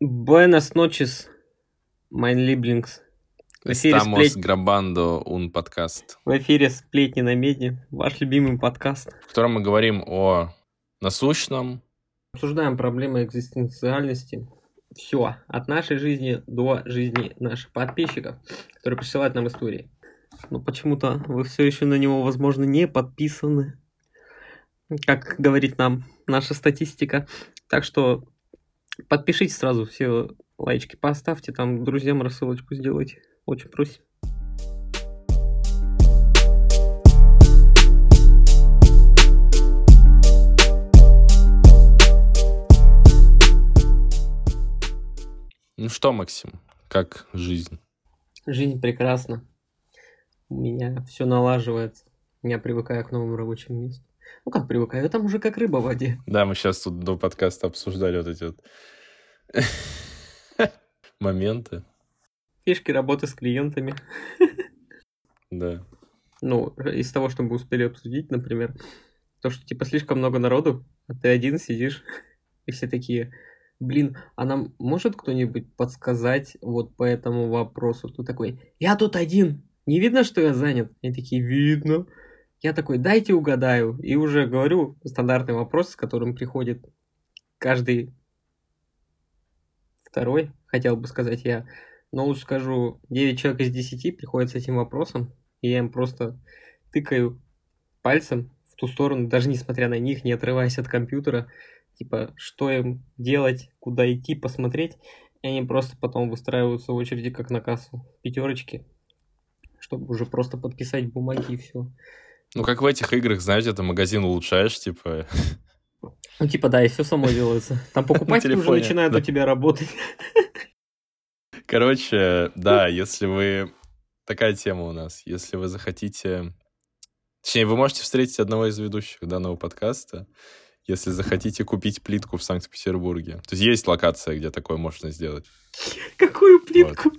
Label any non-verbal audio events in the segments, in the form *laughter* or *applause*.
Buenas noches, mein Lieblings. В эфире, Estamos сплет- grabando un podcast, в эфире «Сплетни на медне», ваш любимый подкаст. в котором мы говорим о насущном, Обсуждаем проблемы экзистенциальности. Все, от нашей жизни до жизни наших подписчиков, которые присылают нам истории. Но почему-то вы все еще на него, возможно, не подписаны, как говорит нам наша статистика. Так что подпишитесь сразу, все лайчики поставьте, там друзьям рассылочку сделайте. Очень просим. Ну что, Максим, как жизнь? Жизнь прекрасна. У меня все налаживается. Я привыкаю к новому рабочему месту. Ну как привыкаю? Я там уже как рыба в воде. Да, мы сейчас тут до подкаста обсуждали вот эти вот *laughs* моменты. Фишки работы с клиентами. Да. Ну, из того, что мы успели обсудить, например, то, что типа слишком много народу, а ты один сидишь, *laughs* и все такие, блин, а нам может кто-нибудь подсказать вот по этому вопросу? Ты такой, я тут один, не видно, что я занят? Они такие, видно. Я такой, дайте угадаю. И уже говорю стандартный вопрос, с которым приходит каждый второй, хотел бы сказать я. Но лучше скажу, 9 человек из 10 приходят с этим вопросом, и я им просто тыкаю пальцем в ту сторону, даже несмотря на них, не отрываясь от компьютера, типа, что им делать, куда идти, посмотреть, и они просто потом выстраиваются в очереди, как на кассу, пятерочки, чтобы уже просто подписать бумаги и все. Ну, как в этих играх, знаете, ты магазин улучшаешь, типа... Ну, типа, да, и все само делается. Там *laughs* покупатели уже начинают да. у тебя работать. *laughs* Короче, да, если вы... Такая тема у нас. Если вы захотите... Точнее, вы можете встретить одного из ведущих данного подкаста, если захотите купить плитку в Санкт-Петербурге. То есть есть локация, где такое можно сделать. Какую плитку?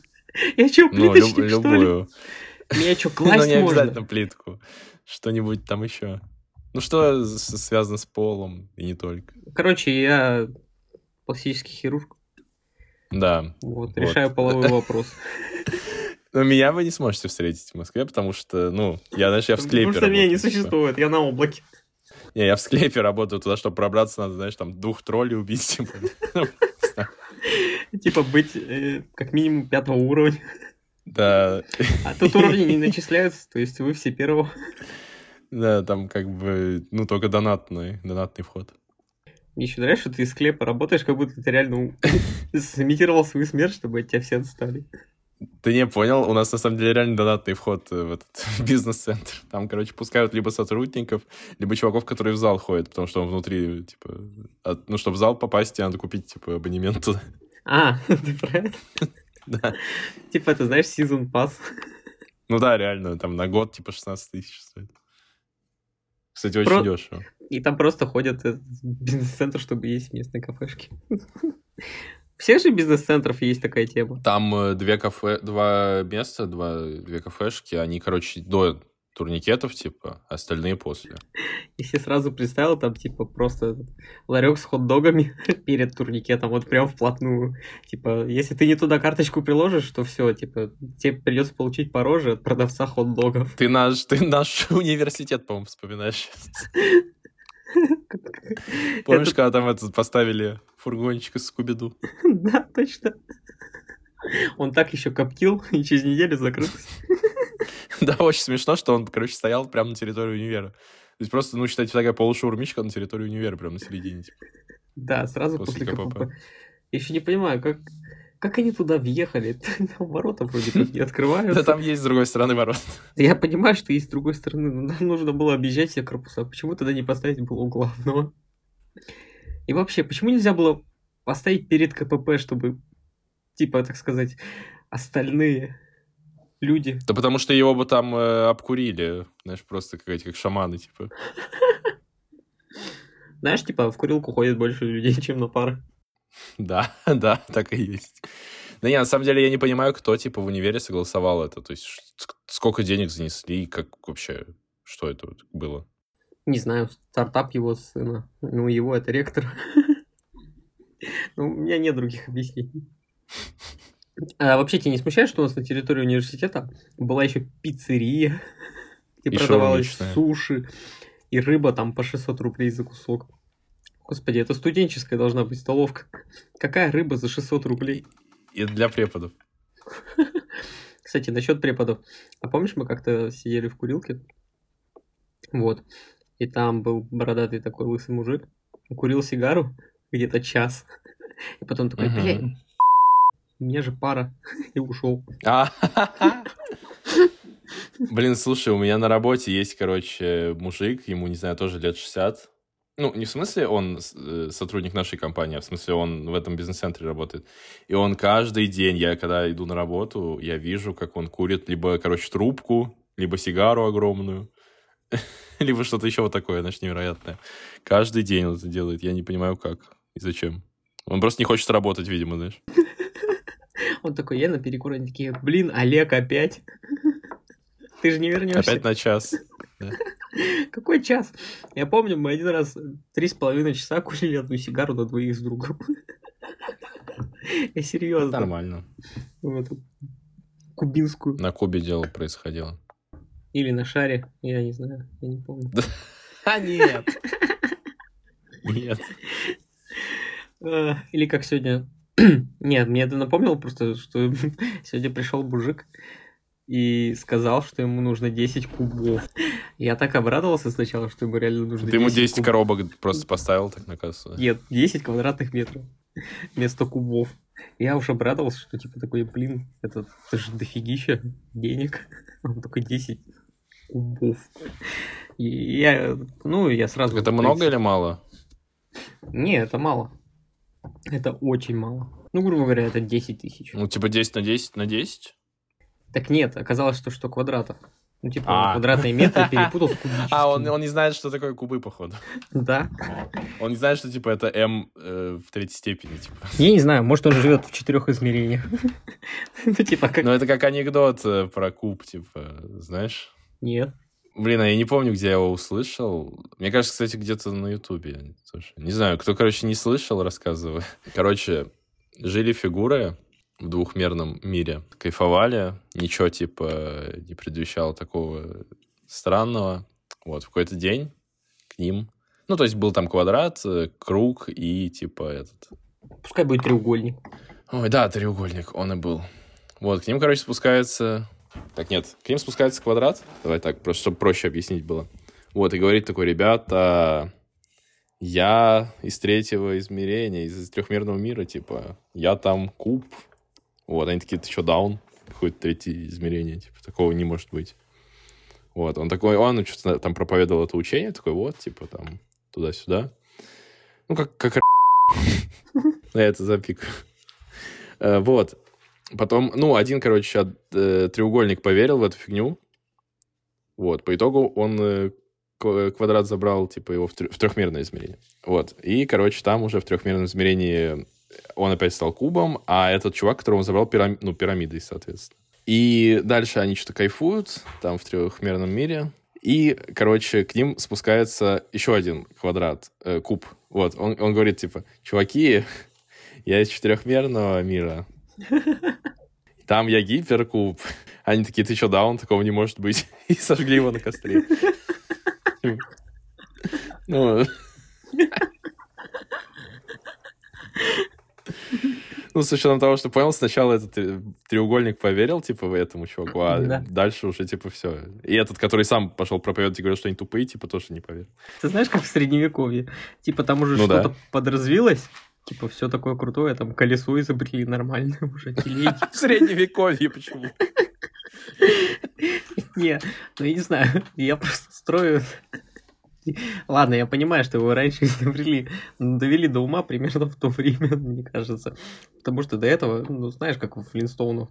Я что, Ну, люб- плиточник, что ли? любую. Меня что, *laughs* Ну, класть не можно? обязательно плитку. Что-нибудь там еще. Ну, что связано с полом и не только. Короче, я пластический хирург. Да. Вот, Вот. решаю половой *laughs* вопрос. Но меня вы не сможете встретить в Москве, потому что, ну, я, знаешь, я в склепе Потому что меня не типа. существует, я на облаке. Не, я в склепе работаю, туда, чтобы пробраться, надо, знаешь, там, двух троллей убить, типа. *laughs* Типа быть э, как минимум пятого уровня. Да, А тут уровни не начисляются, то есть вы все первого. да, там как бы, ну, только донатный, донатный вход. Мне еще нравится, что ты из склепа работаешь, как будто ты реально *laughs* сымитировал свою смерть, чтобы от тебя все отстали. Ты не понял, у нас на самом деле реально донатный вход в этот *laughs* бизнес-центр. Там, короче, пускают либо сотрудников, либо чуваков, которые в зал ходят, потому что он внутри, типа, от- ну, чтобы в зал попасть, тебе надо купить, типа, абонемент туда. А, *laughs* ты про это? *laughs* Да. Типа, ты знаешь, сезон пас. Ну да, реально, там на год, типа, 16 тысяч стоит. Кстати, очень Про- дешево. И там просто ходят э, в бизнес-центр, чтобы есть кафешке. У *laughs* всех же бизнес-центров есть такая тема. Там э, две кафе, два места, два, две кафешки, они, короче, до турникетов, типа, остальные после. И все сразу представил, там, типа, просто ларек с хот-догами *laughs* перед турникетом, вот прям вплотную. Типа, если ты не туда карточку приложишь, то все, типа, тебе придется получить по роже от продавца хот-догов. Ты наш, ты наш *laughs* университет, по-моему, вспоминаешь. *laughs* Помнишь, Это- когда там этот поставили фургончик из Скуби-Ду? Да, точно. Он так еще коптил и через неделю закрылся. *laughs* Да, очень смешно, что он, короче, стоял прямо на территории универа. То есть просто, ну, считайте, такая полушаурмичка на территории универа, прямо на середине. типа. Да, сразу После после, КПП. КПП. Я еще не понимаю, как, как они туда въехали? *laughs* Там ворота вроде как не открываются. Да там есть с другой стороны ворот. Я понимаю, что есть с другой стороны, но нам нужно было объезжать все корпуса. Почему тогда не поставить было у главного? И вообще, почему нельзя было поставить перед КПП, чтобы, типа, так сказать, остальные люди... Да потому что его бы там э, обкурили, знаешь, просто как эти, как шаманы, типа. Знаешь, типа, в курилку ходит больше людей, чем на пары. Да, *laughs* да, так и есть. Да не, на самом деле я не понимаю, кто, типа, в универе согласовал это. То есть сколько денег занесли, и как вообще, что это вот было? Не знаю, стартап его сына. Ну, его это ректор. *laughs* Ну, у меня нет других объяснений. А вообще тебя не смущает, что у нас на территории университета была еще пиццерия, *laughs* где И продавалась суши и рыба там по 600 рублей за кусок. Господи, это студенческая должна быть столовка. Какая рыба за 600 рублей? И для преподов. *laughs* Кстати, насчет преподов. А помнишь, мы как-то сидели в курилке? Вот. И там был бородатый такой лысый мужик. Курил сигару где-то час. *laughs* И потом такой, блядь, у меня же пара. *laughs* И ушел. А, Блин, слушай, у меня на работе есть, короче, мужик, ему, не знаю, тоже лет 60. Ну, не в смысле он э, сотрудник нашей компании, а в смысле он в этом бизнес-центре работает. И он каждый день, я когда иду на работу, я вижу, как он курит либо, короче, трубку, либо сигару огромную, *laughs* либо что-то еще вот такое, значит, невероятное. Каждый день он это делает. Я не понимаю, как и зачем. Он просто не хочет работать, видимо, знаешь. Он такой, я на перекур, они такие, блин, Олег опять? Ты же не вернешься. Опять на час. *laughs* Какой час? Я помню, мы один раз три с половиной часа курили одну сигару на двоих с другом. Я серьезно. Нормально. Вот. Кубинскую. На Кубе дело происходило. Или на шаре, я не знаю, я не помню. *laughs* А нет. Нет. А, Или как сегодня... *clears throat* Нет, мне это напомнило просто, что *laughs* сегодня пришел мужик и сказал, что ему нужно 10 кубов. Я так обрадовался сначала, что ему реально нужно Ты ему 10 кубов. коробок просто поставил так на кассу. Нет, 10 квадратных метров *laughs* вместо кубов. Я уж обрадовался, что типа такой, блин, это, это же дофигища денег. *laughs* Он такой 10 кубов. И я, ну, я сразу... Это много или мало? Не, это мало. Это очень мало. Ну, грубо говоря, это 10 тысяч. Ну, типа 10 на 10 на 10? Так нет, оказалось, что что квадратов. Ну, типа, А. квадратные метры *laughs* перепутал с кубическими. А, он, он не знает, что такое кубы, походу. Да. Он не знает, что, типа, это М э, в третьей степени, типа. Я не знаю, может, он живет в четырех измерениях. *laughs* Ну, типа, как... Но это как анекдот э, про куб, типа, знаешь? Нет. Блин, а я не помню, где я его услышал. Мне кажется, кстати, где-то на Ютубе. Не знаю, кто, короче, не слышал, рассказываю. Короче, жили фигуры в двухмерном мире. Кайфовали. Ничего, типа, не предвещало такого странного. Вот, в какой-то день к ним... Ну, то есть был там квадрат, э, круг и, типа, этот... Пускай будет треугольник. Ой, да, треугольник, он и был. Вот, к ним, короче, спускается... Так, нет, к ним спускается квадрат. Давай так, просто чтобы проще объяснить было. Вот, и говорит такой, ребята, я из третьего измерения, из трехмерного мира, типа, я там куб. Вот, они такие, ты что, даун? Какое-то третье измерение, типа, такого не может быть. Вот, он такой, он что-то там проповедовал это учение, такой, вот, типа, там, туда-сюда. Ну, как, как *laughs* я это запикаю. Э, Вот. Потом, ну, один, короче, от- э, треугольник поверил в эту фигню. Вот. По итогу он э, квадрат забрал, типа, его в, трё- в трехмерное измерение. Вот. И, короче, там уже в трехмерном измерении он опять стал кубом, а этот чувак, которого он забрал, пирам- ну, пирамидой, соответственно. И дальше они что-то кайфуют, там, в трехмерном мире. И, короче, к ним спускается еще один квадрат, э, куб. Вот, он, он говорит, типа, чуваки, *laughs* я из четырехмерного мира. *laughs* Там я гиперкуб. Они такие, ты что, даун? Такого не может быть. *laughs* И сожгли его на костре. Ну, *laughs* ну, с учетом того, что понял, сначала этот э, треугольник поверил, типа, в этому чуваку, а Да. дальше уже, типа, все. И этот, который сам пошел проповедовать и говорил, что они тупые, типа, тоже не поверил. Ты знаешь, как в средневековье? Типа там уже Ну да. что-то подразвилось, типа все такое крутое, там колесо изобрели нормально *laughs* уже, телеги. В *laughs* средневековье почему? *laughs* Не, ну я не знаю, я просто строю... Ладно, я понимаю, что его раньше изобрели, но довели до ума примерно в то время, мне кажется. Потому что до этого, ну, знаешь, как в Флинстоунах,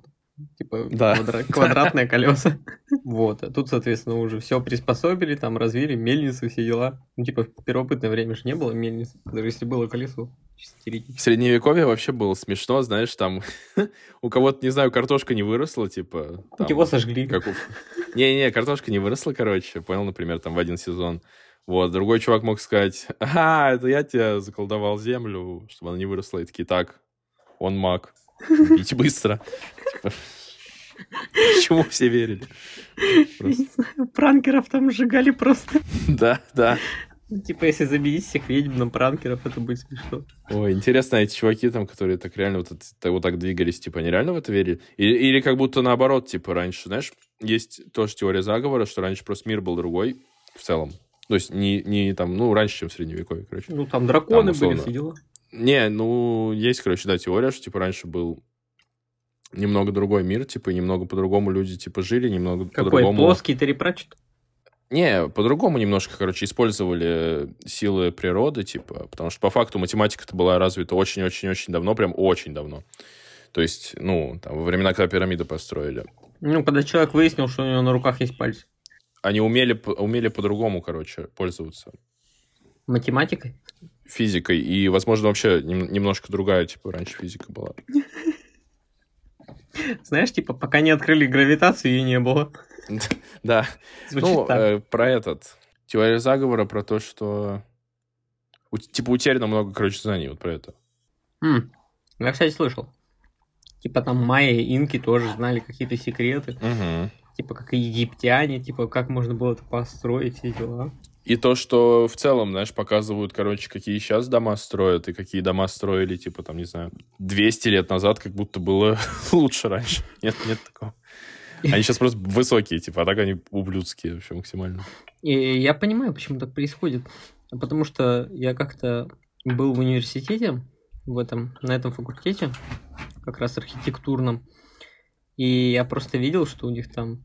типа Да. квадра- квадратные *laughs* колеса. Вот, а тут, соответственно, уже все приспособили, там развили, мельницы, все дела. Ну, типа, в первобытное время же не было мельниц, даже если было колесо. В средневековье вообще было смешно, знаешь, там *laughs* у кого-то, не знаю, картошка не выросла, типа... там, Его сожгли. как у- *laughs* Не-не, картошка не выросла, короче, понял, например, там в один сезон. Вот, другой чувак мог сказать, ага, это я тебе заколдовал землю, чтобы она не выросла. И такие, так, он маг, бить быстро. Типа, Почему все верили? Не знаю, пранкеров там сжигали просто. Да, да. Ну, Типа, если заменить всех ведьм на пранкеров, это будет смешно. Ой, интересно, эти чуваки там, которые так реально вот, это- вот так двигались, типа, они реально в это верили? Или, или как будто наоборот, типа, раньше, знаешь, есть тоже теория заговора, что раньше просто мир был другой в целом. То есть не, не там, ну, раньше, чем в Средневековье, короче. Ну, там драконы Там, были, все дела. Не, ну, есть, короче, да, теория, что, типа, раньше был немного другой мир, типа, и немного по-другому люди, типа, жили, немного Какой, по-другому... плоский Терри Пратчетт? Не, по-другому немножко, короче, использовали силы природы, типа, потому что по факту математика-то была развита очень-очень-очень давно, прям очень давно. То есть, ну, там, во времена, когда пирамиды построили. Ну, когда человек выяснил, что у него на руках есть пальцы. Они умели, умели по-другому, короче, пользоваться Математикой? Физикой. И, возможно, вообще нем- немножко другая, типа, раньше физика была. Знаешь, типа, пока не открыли гравитацию, ее не было. *laughs* Да, ну, э, про этот. Теория заговора про то, что... Типа, утеряно много, короче, знаний вот про это. М, Я, кстати, слышал. Типа, там майя и инки тоже знали какие-то секреты. Типа, как и египтяне. Типа, как можно было это построить, все дела. И то, что в целом, знаешь, показывают, короче, какие сейчас дома строят, и какие дома строили, типа, там, не знаю, 200 лет назад, как будто было *laughs* лучше раньше. Нет, нет такого. Они сейчас просто высокие, типа, а так они ублюдские вообще максимально. И я понимаю, почему так происходит. Потому что я как-то был в университете, в этом, на этом факультете, как раз архитектурном, и я просто видел, что у них там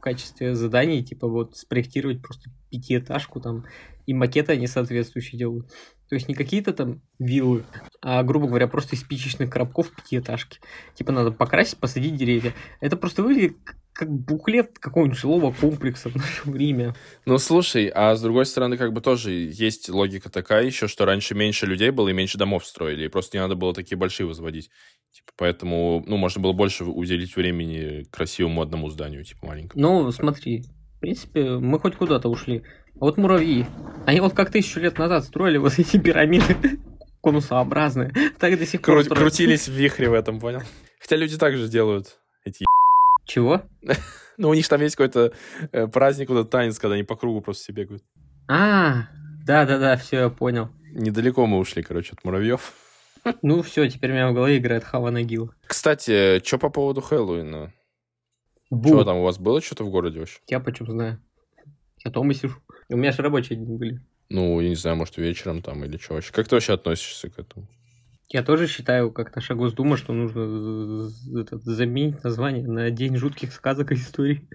в качестве заданий, типа вот спроектировать просто пятиэтажку там, и макеты они соответствующие делают. То есть не какие-то там виллы, а, грубо говоря, просто из спичечных коробков пятиэтажки. Типа надо покрасить, посадить деревья. Это просто выглядит как буклет какого-нибудь жилого комплекса в наше время. Ну, слушай, а с другой стороны, как бы тоже есть логика такая еще, что раньше меньше людей было и меньше домов строили, и просто не надо было такие большие возводить. Типа, поэтому, ну, можно было больше уделить времени красивому одному зданию, типа, маленькому. Ну, смотри, в принципе, мы хоть куда-то ушли. А вот муравьи, они вот как тысячу лет назад строили вот эти пирамиды *laughs* конусообразные, так до сих пор Кру- строят. крутились в вихре в этом, понял? Хотя люди также делают эти *laughs* Чего? *laughs* Ну, у них там есть какой-то э, праздник, вот этот танец, когда они по кругу просто все бегают. А, да-да-да, все, я понял. Недалеко мы ушли, короче, от муравьев. Ну, все, теперь у меня в голове играет Хава Нагил. Кстати, что по поводу Хэллоуина? Бу, Что там, у вас было что-то в городе вообще? я почем знаю. Я дома сижу. У меня же рабочие дни были. Ну, я не знаю, может, вечером там или что вообще. Как ты вообще относишься к этому? Я тоже считаю, как наша Госдума, что нужно этот, заменить название на День жутких сказок и историй.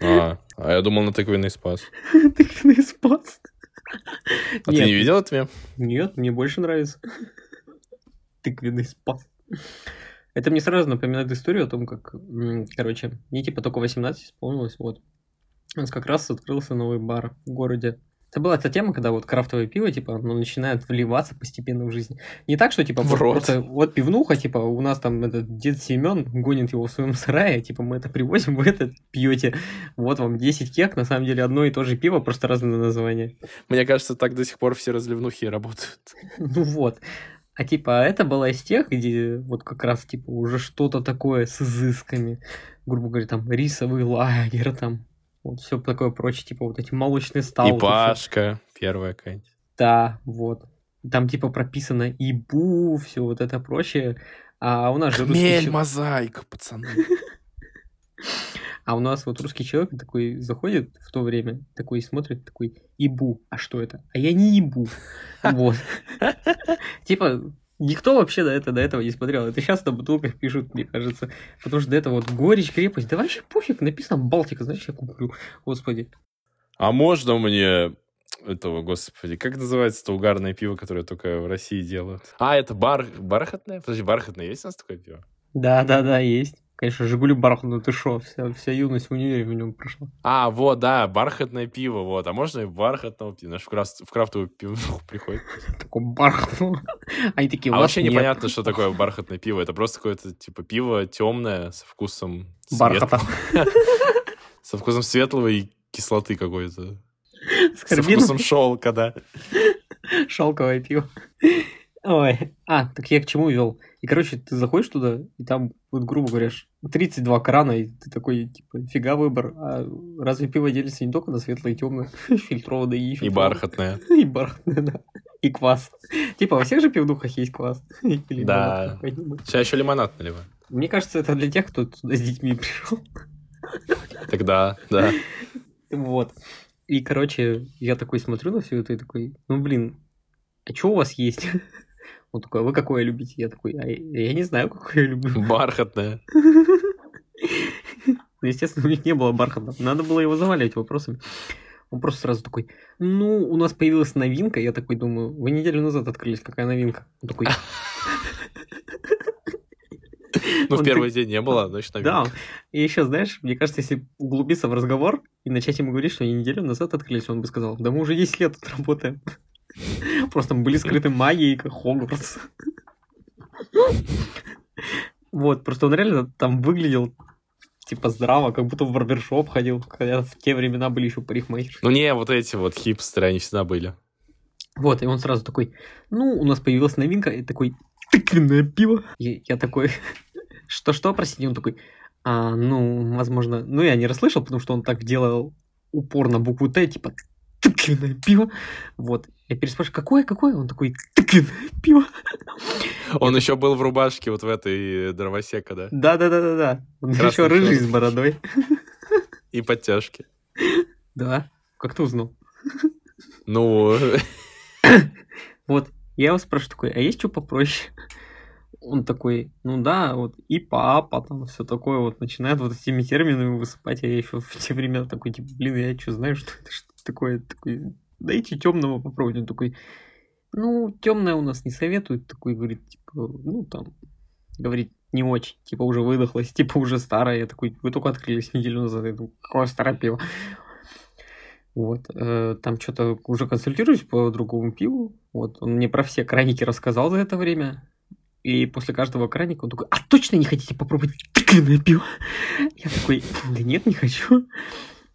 А, а я думал на тыквенный спас. *laughs* Тыквенный спас. А ты не видел это мем? Нет, мне больше нравится. Тыквенный спас. Это мне сразу напоминает историю о том, как, короче, мне типа только 18 исполнилось, вот. У нас как раз открылся новый бар в городе. Это была эта тема, когда вот крафтовое пиво, типа, оно начинает вливаться постепенно в жизнь. Не так, что, типа, В рот. просто вот пивнуха, типа, у нас там этот дед Семен гонит его в своем сарае, типа, мы это привозим, *laughs* вы это пьете. Вот вам 10 кек, на самом деле одно и то же пиво, просто разные названия. Мне кажется, так до сих пор все разливнухи работают. Ну вот. А типа это была из тех, где вот как раз типа уже что-то такое с изысками. Грубо говоря, там рисовый лагерь, там вот все такое прочее, типа вот эти молочные стауты. И всё. Пашка, первая какая-нибудь. Да, вот. Там типа прописано ибу, все вот это прочее. А у нас же Хмель, мозаика, пацаны. *laughs* А у нас вот русский человек такой заходит в то время, такой смотрит, такой, ибу, а что это? А я не ибу. *laughs* Вот. Типа, никто вообще до этого, до этого не смотрел. Это сейчас на бутылках пишут, мне кажется. Потому что до этого вот горечь, крепость. Да вообще пофиг, написано Балтика, значит, я куплю. Господи. А можно мне этого, господи, как называется это угарное пиво, которое только в России делают? А, это бар... бархатное? Подожди, бархатное есть у нас такое пиво? Да, да, да, есть. Конечно, Жигули бархатный, ты шо, вся, вся юность в универе в нем прошла. А, вот, да, бархатное пиво, вот. А можно и бархатного пива? Знаешь, в, крафт- в крафтовую пивнуху *laughs* приходит. Такой бархатный. Они такие, А «У вас вообще нет». непонятно, что такое бархатное пиво. Это просто какое-то, типа, пиво темное со вкусом... Бархата. *laughs* Со вкусом светлого и кислоты какой-то. Со вкусом шелка, да. Шелковое пиво. Ой. А, так я к чему вел? И, короче, ты заходишь туда, и там, вот, грубо говоря, ш- 32 крана, и ты такой, типа, фига выбор. А разве пиво делится не только на светлое и темное? *laughs* Фильтрованное и И фильтрованное. бархатная. *laughs* И бархатное, да. И квас. Типа, во всех же пивдухах есть квас. *laughs* Или Да. Сейчас еще лимонад наливаю. Мне кажется, это для тех, кто туда с детьми пришел. Тогда, да. Вот. И, короче, я такой смотрю на все это и такой, ну, блин, а что у вас есть? Он такой, а вы какое любите? Я такой, а я не знаю, какое я люблю. Бархатная. *laughs* Ну, естественно, у них не было бархата. Надо было его заваливать вопросами. Он просто сразу такой, ну, у нас появилась новинка. Я такой думаю, вы неделю назад открылись, какая новинка? Он такой, Ну, в первый день не было, значит, да. новинка. И еще, знаешь, мне кажется, если углубиться в разговор и начать ему говорить, что они неделю назад открылись, он бы сказал, да мы уже 10 лет тут работаем. *laughs* Просто были скрыты магией, как Хогвартс. Вот, просто он реально там выглядел типа здраво, как будто в барбершоп ходил, хотя в те времена были еще парикмахерши. Ну, не, вот эти вот хипстеры, они всегда были. Вот, и он сразу такой, ну, у нас появилась новинка, и такой, тыквенное пиво. И я такой, *laughs* что-что, простите, он такой, а, ну, возможно, ну, я не расслышал, потому что он так делал упор на букву Т, типа, тыквенное пиво. Вот, я переспрашиваю, какое, какое? Он такой, тыквенное пиво. Он еще был в рубашке вот в этой дровосека, да? Да-да-да-да-да. Он Красный еще рыжий с бородой. И подтяжки. Да, как ты узнал? Ну, Вот, я его спрашиваю такой, а есть что попроще? Он такой, ну да, вот и папа, там все такое, вот начинает вот этими терминами высыпать, а я еще в те времена такой, типа, блин, я что знаю, что это что такое, такой, дайте темного попробовать. Он такой, ну, темное у нас не советуют, такой, говорит, типа, ну там, говорит, не очень, типа, уже выдохлась, типа, уже старая. Я такой, вы только открылись неделю назад. Я думаю, какое старое пиво. Вот, э, там что-то уже консультируюсь по другому пиву. Вот, он мне про все краники рассказал за это время. И после каждого краника он такой, а точно не хотите попробовать тыквенное пиво? Я такой, да нет, не хочу.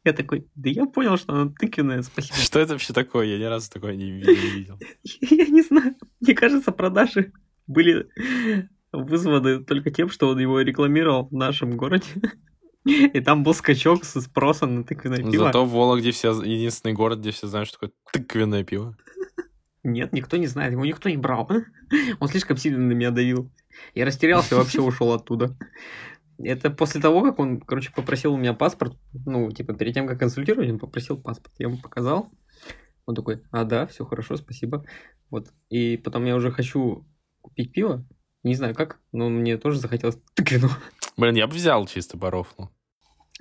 Я такой, да я понял, что оно тыквенное, спасибо. что это вообще такое? Я ни разу такое не видел. *laughs* Я не знаю. Мне кажется, продажи были вызваны только тем, что он его рекламировал в нашем городе. И там был скачок со спросом на тыквенное пиво. Зато в Вологде все, единственный город, где все знают, что такое тыквенное пиво. Нет, никто не знает, его никто не брал. Он слишком сильно на меня давил. Я растерялся и вообще ушел оттуда. Это после того, как он, короче, попросил у меня паспорт, ну, типа, перед тем, как консультировать, он попросил паспорт. Я ему показал. Он такой, а, да, все хорошо, спасибо. Вот. И потом я уже хочу купить пиво. Не знаю как, но мне тоже захотелось *laughs* тыквенного. Блин, я бы взял чисто по рофлу.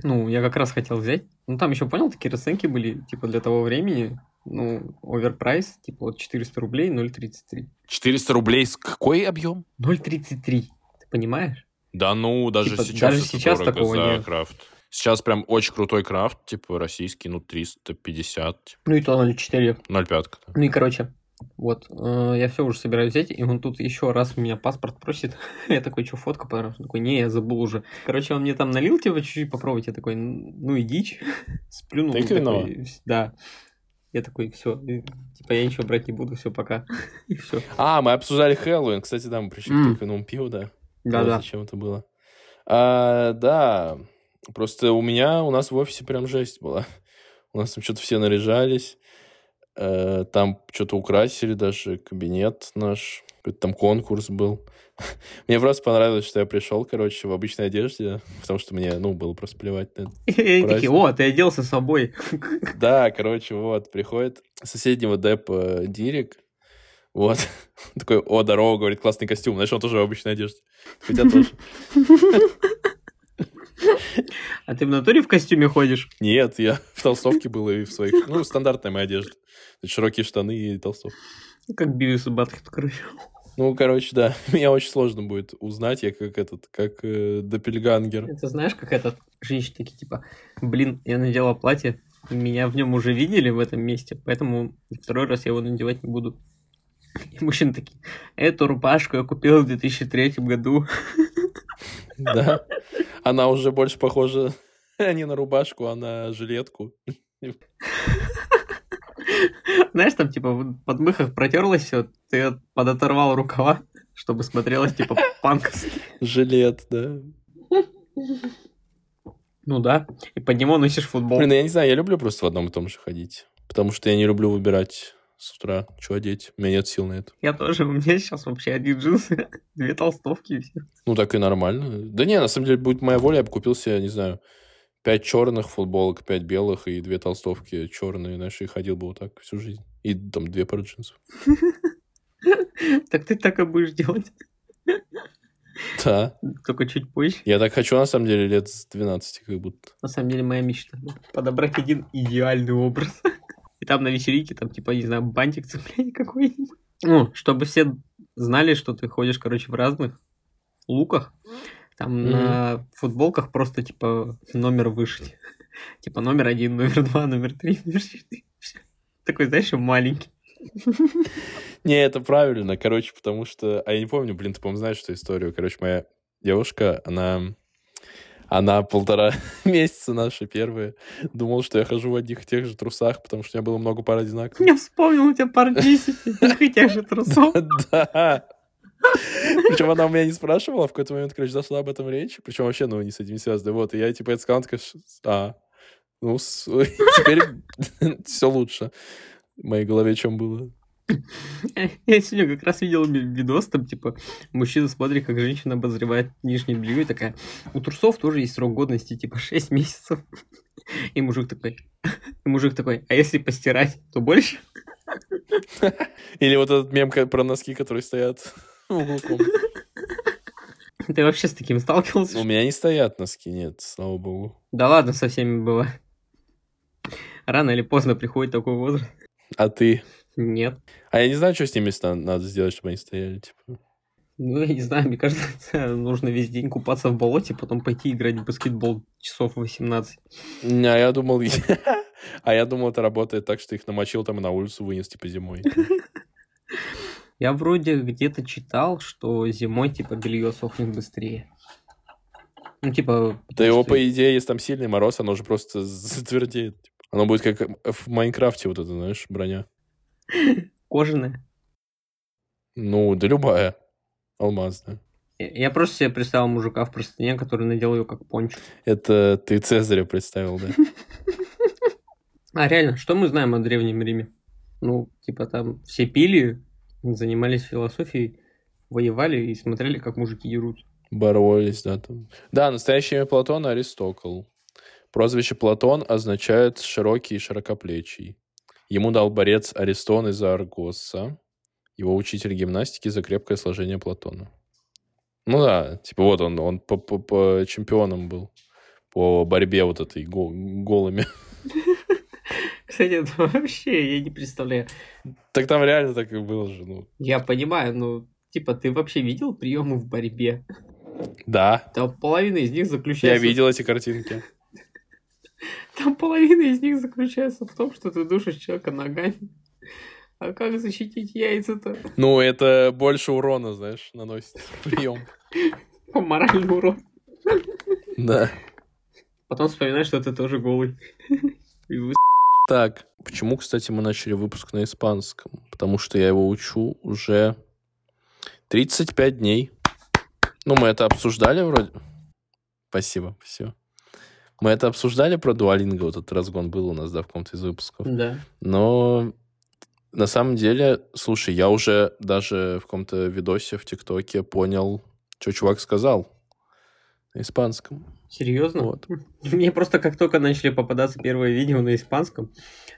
Ну, я как раз хотел взять. Ну, там еще, понял, такие расценки были, типа, для того времени. Ну, оверпрайс, типа, вот 400 рублей, 0,33. 400 рублей с какой объем? 0,33. Ты понимаешь? Да ну, даже Типа, сейчас даже это сейчас дорого такого за нет. крафт. Сейчас прям очень крутой крафт, типа российский, ну 350, типа, Ну и то 0,4. 0,5. да. Ну и, короче, вот, э, я все уже собираюсь взять, и он тут еще раз у меня паспорт просит. *laughs* я такой, что, фотка? Он такой, не, я забыл уже. Короче, он мне там налил, типа, чуть-чуть попробовать. Я такой, ну и дичь. *laughs* Сплюнул. Тыквенного? такой, Да. Я такой, все, типа, я ничего брать не буду, все, пока. *laughs* И все. А, мы обсуждали Хэллоуин. Кстати, да, мы пришли М. к пиву, да. Вот Да-да. Зачем это было? А, да, просто у меня, у нас в офисе прям жесть была. У нас там что-то все наряжались. Э, Там что-то украсили даже кабинет наш. Какой-то там конкурс был. *laughs* Мне просто понравилось, что я пришел, короче, в обычной одежде, потому что мне, ну, было просто плевать на это. Такие, о, ты оделся с собой. Да, короче, вот, приходит с соседнего депа Дирик, вот, *laughs* такой, о, здорово, говорит, классный костюм, знаешь, он тоже в обычной одежде, хотя *laughs* тоже. А ты в натуре в костюме ходишь? Нет, я *laughs* в толстовке был и в своих, ну, стандартная моя одежда, широкие штаны и толстовка. Как Бивис и Батхед, короче. Ну, короче, да, меня очень сложно будет узнать, я как этот, как э, Доппельгангер. Это знаешь, как этот женщины такие, типа, блин, я надела платье, меня в нем уже видели в этом месте, поэтому второй раз я его надевать не буду. И мужчины такие, эту рубашку я купил в 2003 году. Да, она уже больше похожа *laughs* не на рубашку, а на жилетку. Знаешь, там типа в подмыхах протерлось все, ты подоторвал рукава, чтобы смотрелось типа панковски. Жилет, да. Ну да, и под него носишь футбол. Блин, я не знаю, я люблю просто в одном и том же ходить. Потому что я не люблю выбирать с утра, что одеть. У меня нет сил на это. Я тоже, у меня сейчас вообще один джинсы, *laughs* две толстовки и все. Ну, так и нормально. Да не, на самом деле, будет моя воля, я бы купил себе, не знаю, пять черных футболок, пять белых и две толстовки черные, знаешь, и ходил бы вот так всю жизнь. И там две пары джинсов. *laughs* Так ты так и будешь делать. *laughs* Да. Только чуть позже. Я так хочу, на самом деле, лет с 12 как будто. На самом деле, моя мечта. Подобрать один идеальный образ. И там на вечеринке, там, типа, не знаю, бантик цеплять *laughs* какой-нибудь. Ну, чтобы все знали, что ты ходишь, короче, в разных луках. Там Мгм. на футболках просто, типа, номер вышить. *laughs* Типа, номер один, номер *laughs* два, номер три, номер четыре. Такой, знаешь, маленький. Не, это правильно, короче, потому что... А я не помню, блин, ты, по-моему, знаешь эту историю. Короче, моя девушка, она... Она полтора *laughs* месяца наша первая думала, что я хожу в одних и тех же трусах, потому что у меня было много пар одинаковых. Я вспомнил, у тебя пар 10 одних и тех же трусов. *laughs* Да. Причем она у меня не спрашивала, в какой-то момент, короче, зашла об этом речь. Причем вообще, ну, не с этим связано. Вот, и я, типа, это сказал, она такая, «Ш- а, ну, *laughs* теперь все лучше. В моей голове чем было. Я сегодня как раз видел ви- видос, там, типа, мужчина смотрит, как женщина обозревает нижнее белье, и такая, у трусов тоже есть срок годности, типа, 6 месяцев. И мужик такой, и мужик такой, а если постирать, то больше? Или вот этот мем про носки, которые стоят. Ты вообще с таким сталкивался? У меня не стоят носки, нет, слава богу. Да ладно, со всеми бывает. Рано или поздно приходит такой возраст. А ты? Нет. А я не знаю, что с ними надо сделать, чтобы они стояли, типа. Ну, я не знаю, мне кажется, *laughs* нужно весь день купаться в болоте, потом пойти играть в баскетбол часов 18. Не, А я думал... *laughs* А я думал, это работает так, что их намочил там и на улицу вынес, типа, зимой. *laughs* Я вроде где-то читал, что зимой, типа, белье сохнет быстрее. Ну, типа... Да его, что- по идее, если там сильный мороз, оно же просто затвердеет. типа. Оно будет как в Майнкрафте вот это, знаешь, броня. *laughs* Кожаное. Ну, да любая. Алмазная. Я просто себе представил мужика в простыне, который надел ее как пончо. Это ты Цезаря представил, да? *laughs* А реально, что мы знаем о Древнем Риме? Ну, типа там все пили, занимались философией, воевали и смотрели, как мужики дерутся. Боролись, да, там. Да, настоящее имя Платона Аристокл. Прозвище Платон означает широкий и широкоплечий. Ему дал борец Аристон из Аргоса, его учитель гимнастики за крепкое сложение Платона. Ну да, типа вот он, он по, по- по чемпионом был по борьбе вот этой го- голыми. *laughs* Кстати, это вообще я не представляю. Так там реально так и было же, ну. Я понимаю, но типа ты вообще видел приемы в борьбе? Да, Там половина из них я заключается... видел эти картинки. Там половина из них заключается в том, что ты душишь человека ногами. А как защитить яйца-то? Ну, это больше урона, знаешь, наносит *laughs* прием. *laughs* Моральный урон. Да. Потом вспоминаешь, что ты тоже голый. Так, почему, кстати, мы начали выпуск на испанском? Потому что я его учу уже 35 дней. Ну, мы это обсуждали вроде. Спасибо, спасибо. Мы это обсуждали про дуалинго, вот этот разгон был у нас, да, в каком-то из выпусков. Да. Но на самом деле, слушай, я уже даже в каком-то видосе в ТикТоке понял, что чувак сказал на испанском. Серьезно? Вот. *laughs* Мне просто как только начали попадаться первые видео на испанском,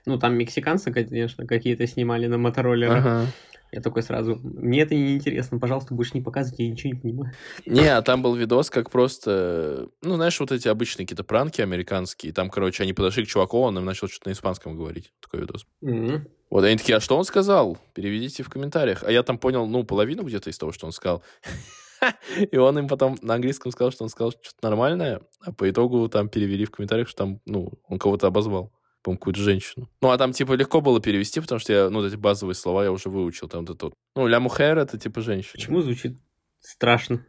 ну там мексиканцы, конечно, какие-то снимали на мотороллерах, Ага. Я такой сразу, мне это не интересно, пожалуйста, будешь не показывать, я ничего не понимаю. Не, а там был видос, как просто... Ну, знаешь, вот эти обычные какие-то пранки американские. Там, короче, они подошли к чуваку, он им начал что-то на испанском говорить. Такой видос. М. Вот, они такие, а что он сказал? Переведите в комментариях. А я там понял, ну, половину где-то из того, что он сказал. *laughs* И он им потом на английском сказал, что он сказал что-то нормальное, а по итогу там перевели в комментариях, что там, ну, он кого-то обозвал. По-моему, какую-то женщину. Ну, а там, типа, легко было перевести, потому что я, ну, вот эти базовые слова я уже выучил. Там вот это вот. Ну, ля мухер — это, типа, женщина. Почему звучит страшно?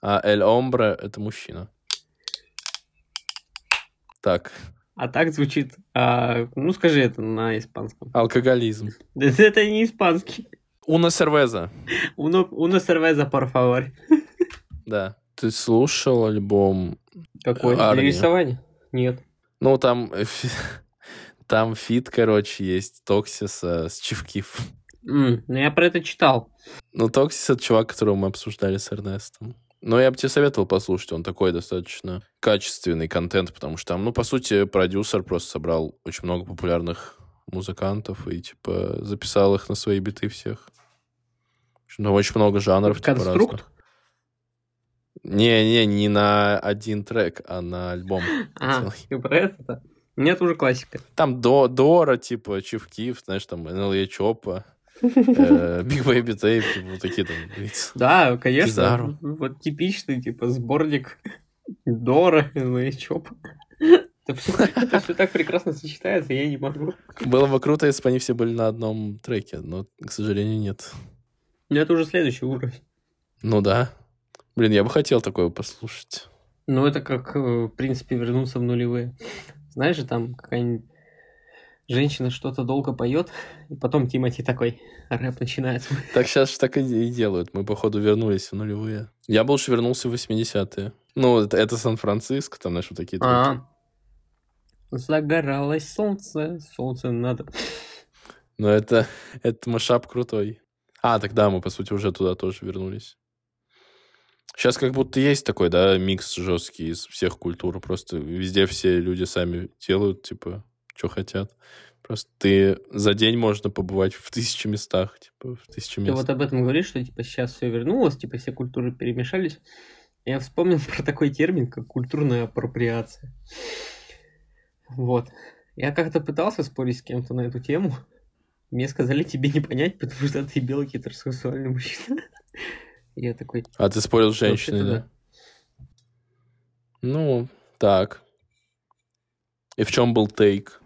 А эль омбре — это мужчина. Так, А так звучит, а, ну скажи это на испанском. Алкоголизм. *laughs* Это, не испанский. Уна сервеза. Uno cerveza, por favor. Да. Ты слушал альбом? Какой? Для рисования? Нет. Ну, там... *laughs* Там фит, короче, есть Токсиса с Chief Keef. М, ну я про это читал. Ну, Токсис — это чувак, которого мы обсуждали с Эрнестом. Но я бы тебе советовал послушать, он такой достаточно качественный контент, потому что там, ну, по сути, продюсер просто собрал очень много популярных музыкантов и, типа, записал их на свои биты всех. Там очень много жанров, типа, Конструкт? разных. Не-не, не на один трек, а на альбом. А, ты про это-то? Нет, уже классика. Там до, Дора, типа, Chief Keef, знаешь, там, NLE Choppa, э, Big Baby Tape, типа, вот такие там. Да, конечно. Вот типичный, типа, сборник Дора, ну и чоп. Это все так прекрасно сочетается, я не могу. Было бы круто, если бы они все были на одном треке, но, к сожалению, нет. Но это уже следующий уровень. Ну да. Блин, я бы хотел такое послушать. Ну, это как, э, в принципе, вернуться в нулевые. Знаешь же, там какая-нибудь женщина что-то долго поет, и потом Тимати такой, рэп начинается. Так сейчас так и делают. Мы, походу, вернулись в нулевые. Я бы лучше вернулся в 80-е. Ну, это, это Сан-Франциско, там, знаешь, вот такие треки. А, загоралось солнце, солнце надо. Но это, это машап крутой. А, тогда мы, по сути, уже туда тоже вернулись. Сейчас как будто есть такой, да, микс жесткий из всех культур. Просто везде все люди сами делают, типа, что хотят. Просто ты за день можно побывать в тысячи местах, типа, в тысячи Ты мест. вот об этом говоришь, что типа сейчас все вернулось, типа все культуры перемешались. Я вспомнил *laughs* про такой термин, как культурная апроприация. Вот. Я как-то пытался спорить с кем-то на эту тему. Мне сказали тебе не понять, потому что ты белый гетеросексуальный мужчина. *laughs* Я такой, А ты спорил с «Вообще-то женщиной, да? Ну, так. И в чем был тейк?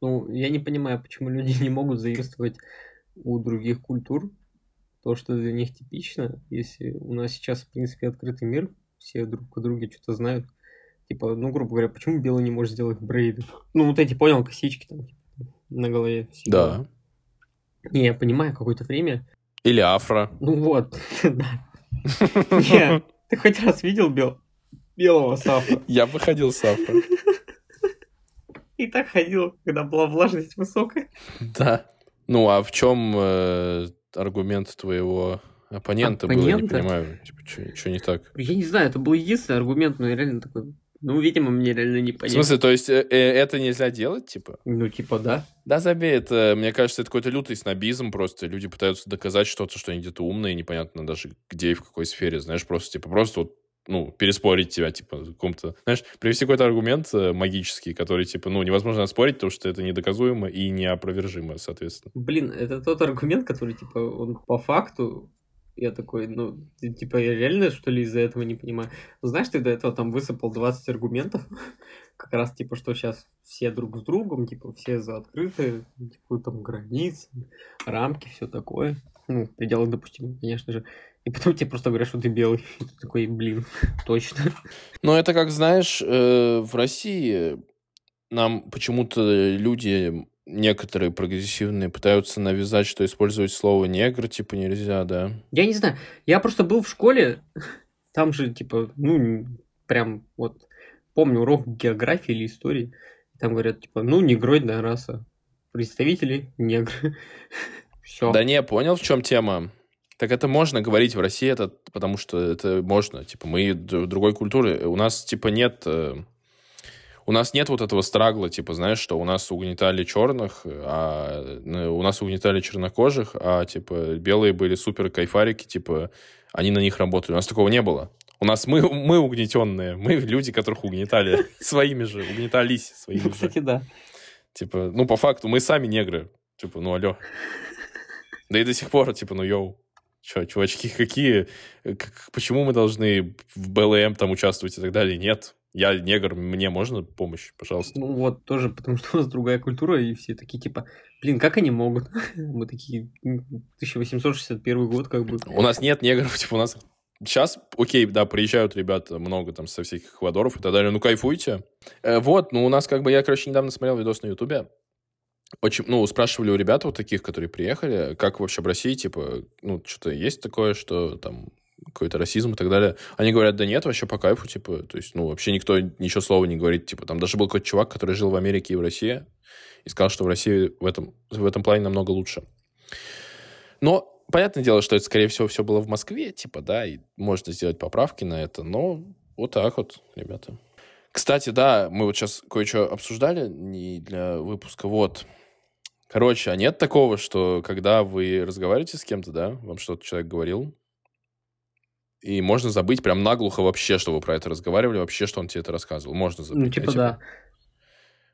Ну, я не понимаю, почему люди не могут заимствовать у других культур то, что для них типично, если у нас сейчас, в принципе, открытый мир, все друг о друге что-то знают. Типа, ну, грубо говоря, почему белый не может сделать брейды? Ну, вот эти, понял, косички там типа, на голове. Да. Не, я понимаю, какое-то время. Или афро. Ну вот, *laughs* да. Не, ты хоть раз видел бел... белого сафа? Я бы ходил с афро. И так ходил, когда была влажность высокая. Да. Ну, а в чем э, аргумент твоего оппонента, был? Я не Оппонента? понимаю. Типа, что не так? Я не знаю, это был единственный аргумент, но я реально такой... Ну, видимо, мне реально не В понять. смысле, то есть э, э, это нельзя делать, типа? Ну, типа, да. Да, забей, это, мне кажется, это какой-то лютый снобизм просто. Люди пытаются доказать что-то, что они где-то умные, непонятно даже где и в какой сфере, знаешь, просто, типа, просто вот ну, переспорить тебя, типа, в каком-то... Знаешь, привести какой-то аргумент э, магический, который, типа, ну, невозможно оспорить, потому что это недоказуемо и неопровержимо, соответственно. Блин, это тот аргумент, который, типа, он по факту... Я такой, ну, типа, я реально, что ли, из-за этого не понимаю? Ну, знаешь, ты до этого там высыпал 20 аргументов, *laughs* как раз, типа, что сейчас все друг с другом, типа, все за открытые, типа, там, границы, рамки, все такое. Ну, в пределах допустимого, конечно же. И потом тебе просто говорят, что ты белый. И *laughs* ты такой, блин, *laughs* точно. Ну, это как, знаешь, э, в России нам почему-то люди, некоторые прогрессивные, пытаются навязать, что использовать слово негр, типа, нельзя, да? Я не знаю, я просто был в школе, *laughs* там же, типа, ну, прям вот, помню урок географии или истории, там говорят, типа, ну, негроидная раса, представители негры. *laughs* Все. Да не, понял, в чем тема? Так это можно говорить в России, это потому что это можно. Типа, мы другой культуры. У нас, типа, нет... э, У нас нет вот этого страгла, типа, знаешь, что у нас угнетали черных, а э, у нас угнетали чернокожих, а, типа, белые были супер кайфарики, типа, они на них работали. У нас такого не было. У нас мы, мы угнетенные, мы люди, которых угнетали *laughs* своими же, угнетались своими Ну, же. кстати, да. Типа, ну, по факту, мы сами негры. Типа, ну, алло. Да и до сих пор, типа, ну, йоу. Че, чувачки, какие... как- почему мы должны в БЛМ там участвовать и так далее? Нет. Я негр, мне можно помощь, пожалуйста. Ну вот, тоже, потому что у нас другая культура, и все такие, типа, блин, как они могут? *laughs* Мы такие, м, 1861 год, как бы. У нас нет негров, *laughs* типа, у нас сейчас, окей, да, приезжают ребята много там со всяких Эквадоров и так далее, ну, кайфуйте. Э, вот, ну, у нас как бы, я, короче, недавно смотрел видос на Ютубе, очень, ну, спрашивали у ребят вот таких, которые приехали, как вообще в России, типа, ну, что-то есть такое, что там какой-то расизм и так далее. Они говорят, да нет, вообще по кайфу, типа, то есть, ну, вообще никто ничего слова не говорит, типа, там даже был какой-то чувак, который жил в Америке и в России, и сказал, что в России в этом, в этом плане намного лучше. Но понятное дело, что это, скорее всего, все было в Москве, типа, да, и можно сделать поправки на это, но вот так вот, ребята. Кстати, да, мы вот сейчас кое-что обсуждали не для выпуска, вот. Короче, а нет такого, что когда вы разговариваете с кем-то, да, вам что-то человек говорил, и можно забыть прям наглухо вообще, что вы про это разговаривали, вообще, что он тебе это рассказывал. Можно забыть. Ну, типа, да.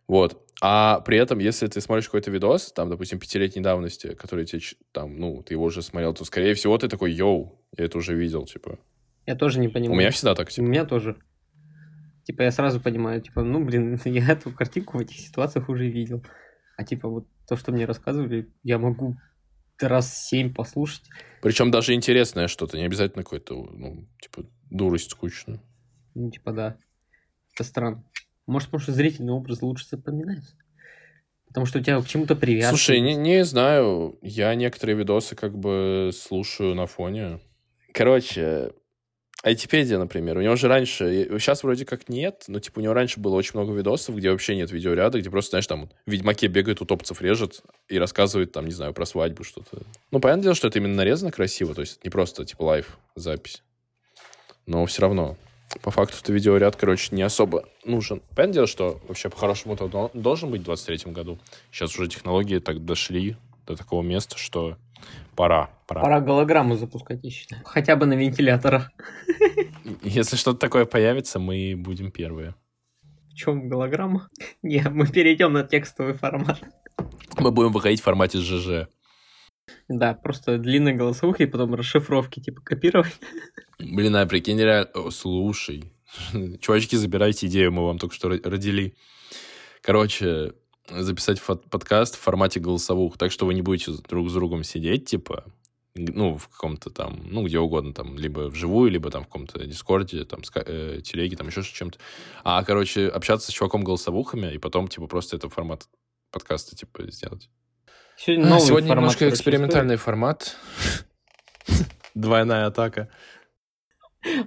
Вот. А при этом, если ты смотришь какой-то видос, там, допустим, пятилетней давности, который тебе, там, ну, ты его уже смотрел, то, скорее всего, ты такой, йоу, я это уже видел, типа. Я тоже не понимаю. У меня всегда так, типа. У меня тоже. Типа, я сразу понимаю, типа, ну, блин, *laughs* я эту картинку в этих ситуациях уже видел. А типа, вот то, что мне рассказывали, я могу раз семь послушать. Причем даже интересное что-то, не обязательно какое-то, ну, типа, дурость скучно. Ну, типа, да. Это странно. Может, потому что зрительный образ лучше запоминается. Потому что у тебя к чему-то привязан. Слушай, не, не знаю. Я некоторые видосы как бы слушаю на фоне. Короче, Itpedia, например, у него же раньше, сейчас вроде как нет, но типа у него раньше было очень много видосов, где вообще нет видеоряда, где просто, знаешь, там в Ведьмаке бегает, утопцев режет и рассказывает там, не знаю, про свадьбу что-то. Ну, понятное дело, что это именно нарезано красиво, то есть не просто типа live запись. Но все равно, по факту, это видеоряд, короче, не особо нужен. Понятное дело, что вообще по-хорошему то должен быть в 23 году. Сейчас уже технологии так дошли до такого места, что Пора, пора. Пора голограмму запускать, я считаю. Хотя бы на вентиляторах. Если что-то такое появится, мы будем первые. В чем голограмма? *laughs* Не, мы перейдем на текстовый формат. Мы будем выходить в формате ЖЖ. Да, просто длинные голосовухи и потом расшифровки, типа копировать. Блин, а прикинь, реально... Слушай, *laughs* чувачки, забирайте идею, мы вам только что родили. Короче, записать подкаст в формате голосовых, так что вы не будете друг с другом сидеть, типа, ну, в каком-то там, ну, где угодно, там, либо вживую, либо там в каком-то дискорде, там, ска- э, телеге, там, еще чем-то. А, короче, общаться с чуваком голосовухами, и потом, типа, просто это формат подкаста, типа, сделать. Сегодня, новый Сегодня формат, немножко короче, экспериментальный стоит. формат. *laughs* Двойная атака.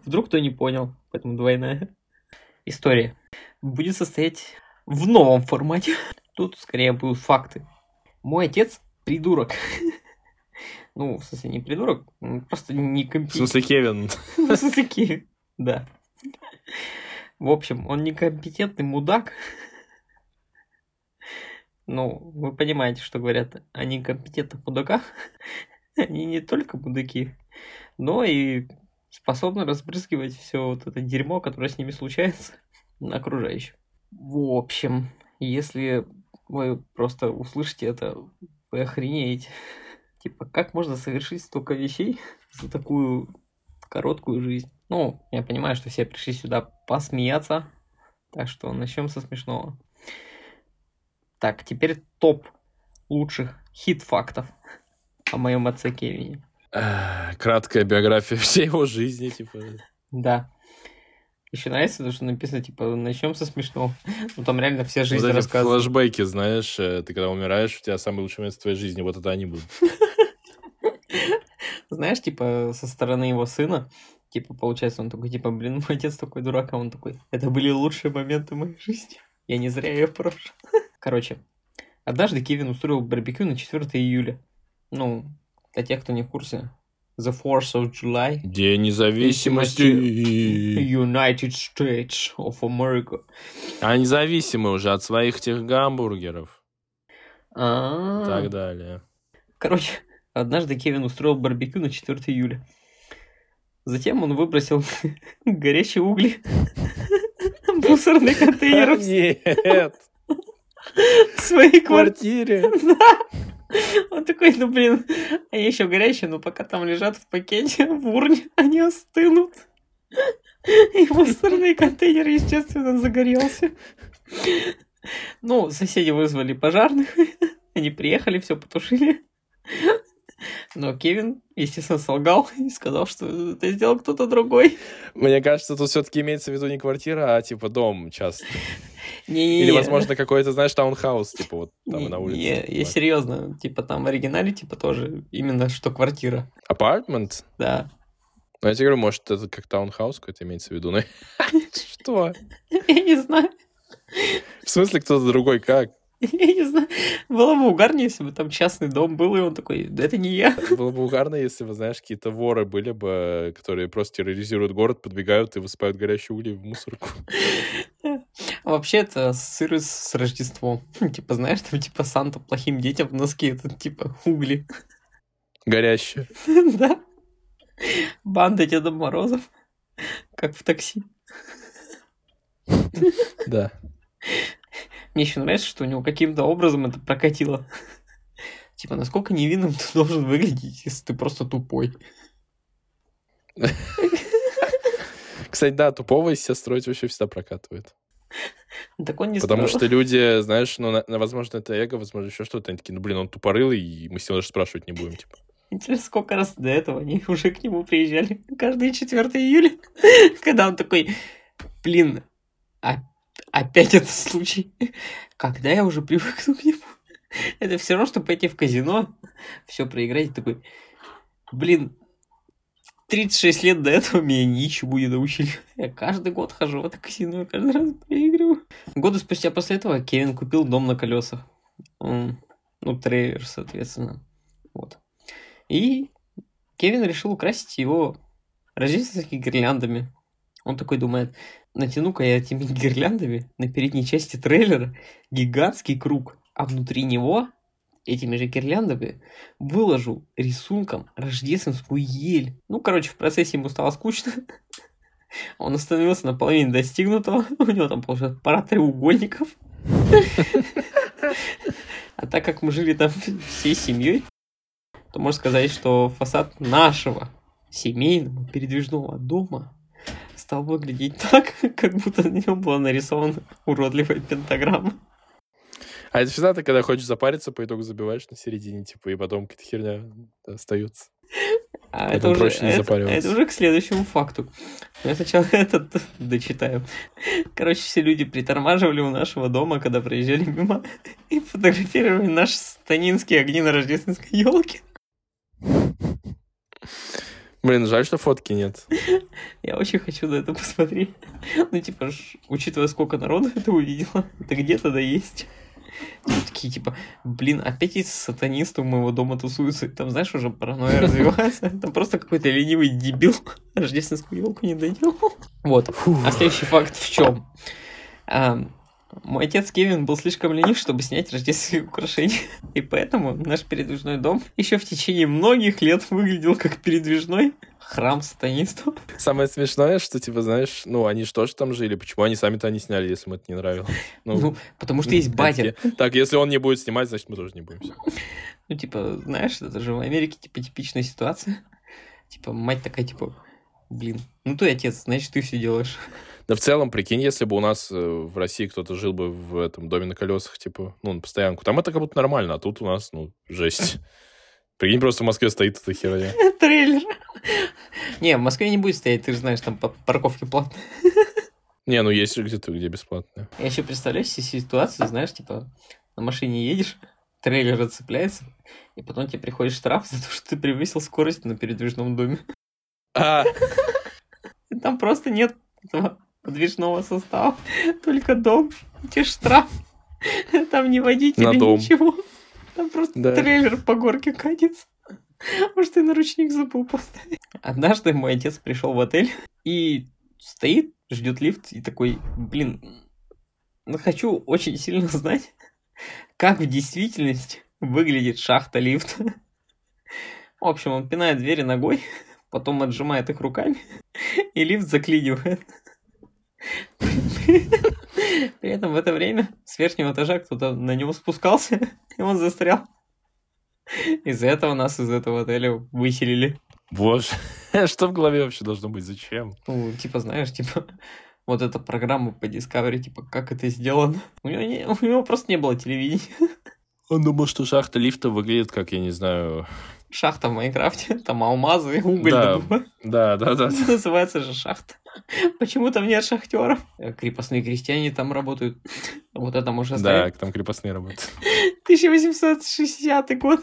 Вдруг кто не понял, поэтому двойная. История будет состоять в новом формате. Тут скорее будут факты. Мой отец придурок. *laughs* Ну, в смысле, не придурок, просто не компетентный. В смысле, Кевин. *laughs* В смысле, Кевин, да. В общем, он некомпетентный мудак. *laughs* Ну, вы понимаете, что говорят о некомпетентных мудаках. Они не только мудаки, но и способны разбрызгивать все вот это дерьмо, которое с ними случается, на окружающих. В общем, если вы просто услышите это, вы охренеете. *laughs* Типа, как можно совершить столько вещей *laughs* за такую короткую жизнь? Ну, я понимаю, что все пришли сюда посмеяться, так что начнем со смешного. Так, теперь топ лучших хит-фактов *laughs* о моем отце Кевине. Краткая биография всей его жизни, типа. Да. Еще нравится, то, что написано, типа, начнем со смешного. *laughs* Ну, там реально все жизнь вот рассказывают. флешбеки, знаешь, э, ты когда умираешь, у тебя самый лучший момент в твоей жизни, вот это они будут. *laughs* Знаешь, типа, со стороны его сына, типа, получается, он такой, типа, блин, мой отец такой дурак, а он такой, это были лучшие моменты моей жизни. Я не зря ее прожил. *laughs* Короче, однажды Кевин устроил барбекю на 4 июля. Ну, для тех, кто не в курсе, The 4th of July. День независимости. United States of America. А независимы уже от своих тех гамбургеров. А. И так далее. Короче, однажды Кевин устроил барбекю на 4 июля. Затем он выбросил *laughs* горячие угли *laughs* в мусорный контейнер. Нет. В своей квартире. Да. Он такой, ну блин, они еще горячие, но пока там лежат в пакете, в урне, они остынут. И мусорный контейнер, естественно, загорелся. Ну, соседи вызвали пожарных, они приехали, все потушили. Но Кевин, естественно, солгал *laughs* и сказал, что это сделал кто-то другой. Мне кажется, тут все-таки имеется в виду не квартира, а типа дом частный. Не-не-не. Или, возможно, какой-то, знаешь, таунхаус, типа вот там Не, на улице. не, типа. я серьезно, типа там в оригинале, типа тоже именно что квартира. Apartment? Да. Ну, я тебе говорю, может, это как таунхаус какой-то имеется в виду. но- *laughs* Что? *laughs* Я не знаю. В смысле, кто-то другой как? *laughs* Я не знаю. Было бы угарнее, если бы там частный дом был, и он такой, да это не я. *laughs* Было бы угарно, если бы, знаешь, какие-то воры были бы, которые просто терроризируют город, подбегают и высыпают горящие угли в мусорку. А вообще это сыры с Рождеством. *laughs* Типа, знаешь, там типа Санта плохим детям в носке, это типа угли. Горящие. Да. Банда Деда Морозов. Как в такси. Да. Мне еще нравится, что у него каким-то образом это прокатило. *laughs* Типа, насколько невинным ты должен выглядеть, если ты просто тупой. *laughs* Кстати, да, тупого из себя строить вообще всегда прокатывает. *laughs* Так он не Потому строил. что люди, знаешь, ну, на- возможно, это эго, возможно, еще что-то. Они такие, ну, блин, он тупорылый, и мы с ним даже спрашивать не будем, типа. Интересно, сколько раз до этого они уже к нему приезжали. Каждый 4 июля. Когда он такой, блин, а- опять этот случай. Когда я уже привыкну к нему? Это все равно, что пойти в казино, все проиграть такой, блин, 36 лет до этого меня ничего не научили. Я каждый год хожу в это казино, каждый раз проигрываю. Годы спустя после этого Кевин купил дом на колесах. Ну, трейлер, соответственно. Вот. И Кевин решил украсить его рождественскими гирляндами. Он такой думает, натяну-ка я этими *laughs* гирляндами на передней части трейлера гигантский круг, а внутри него этими же гирляндами выложу рисунком рождественскую ель. Ну, короче, в процессе ему стало скучно. *laughs* Он остановился на половине достигнутого. *laughs* У него там, получается, пара треугольников. А так как мы жили там всей семьей, то можно сказать, что фасад нашего семейного передвижного дома стал выглядеть *laughs* так, как будто на нем была нарисована уродливая пентаграмма. А это всегда ты, когда хочешь запариться, по итогу забиваешь на середине, типа, и потом какая-то херня остается. А это уже, проще не это, это уже к следующему факту. Я сначала *laughs* этот дочитаю. Короче, все люди притормаживали у нашего дома, когда проезжали мимо, *laughs* и фотографировали наши станинские огни на рождественской елке. Блин, жаль, что фотки нет. Я очень хочу на это посмотреть. Ну, типа, учитывая, сколько народу это увидело, это где-то да есть. Такие, типа, блин, опять эти сатанисты у моего дома тусуются. Там, знаешь, уже паранойя развивается. Там просто какой-то ленивый дебил рождественскую елку не доделал. Вот. А следующий факт в чем? Мой отец Кевин был слишком ленив, чтобы снять рождественские украшения. И поэтому наш передвижной дом еще в течение многих лет выглядел как передвижной храм сатанистов. Самое смешное, что, типа, знаешь, ну, они же тоже там жили. Почему они сами-то не сняли, если им это не нравилось? Ну, потому что есть батя. Так, если он не будет снимать, значит, мы тоже не будем. снимать». Ну, типа, знаешь, это же в Америке, типа, типичная ситуация. Типа, мать такая, типа, блин, ну ты отец, значит, ты все делаешь. Да в целом, прикинь, если бы у нас э, в России кто-то жил бы в этом доме на колесах, типа, ну, на постоянку, там это как будто нормально, а тут у нас, ну, жесть. Прикинь, просто в Москве стоит эта херня. *laughs* Трейлер. Не, в Москве не будет стоять, ты же знаешь, там па- парковки платные. *laughs* Не, ну есть же где-то, где бесплатно. Я еще представляю себе ситуацию, знаешь, типа, на машине едешь, трейлер отцепляется, и потом тебе приходит штраф за то, что ты превысил скорость на передвижном доме. А, И Там просто нет этого подвижного состава, только дом, и тебе штраф. Там не На дом. ничего. Там просто Да. трейлер по горке катится. Может, ты наручник забыл поставить. Однажды мой отец пришел в отель и стоит, ждет лифт и такой, блин, ну хочу очень сильно знать, как в действительности выглядит шахта лифта. В общем, он пинает двери ногой, потом отжимает их руками, *laughs* и лифт заклинивает. При этом в это время с верхнего этажа кто-то на него спускался, и он застрял. Из-за этого нас из этого отеля выселили. боже, *laughs* что в голове вообще должно быть, зачем? Ну, типа, знаешь, типа, вот эта программа по Discovery, типа, как это сделано. У него, не- у него просто не было телевидения. Он думал, что шахта лифта выглядит как, я не знаю, шахта в Майнкрафте, *laughs* там алмазы, уголь Да. Да, да, да. *laughs* Называется же шахта. *laughs* Почему там нет шахтеров? Э, Крепостные крестьяне там работают. Вот это можно Да, оставить. там крепостные работают. 1860 год.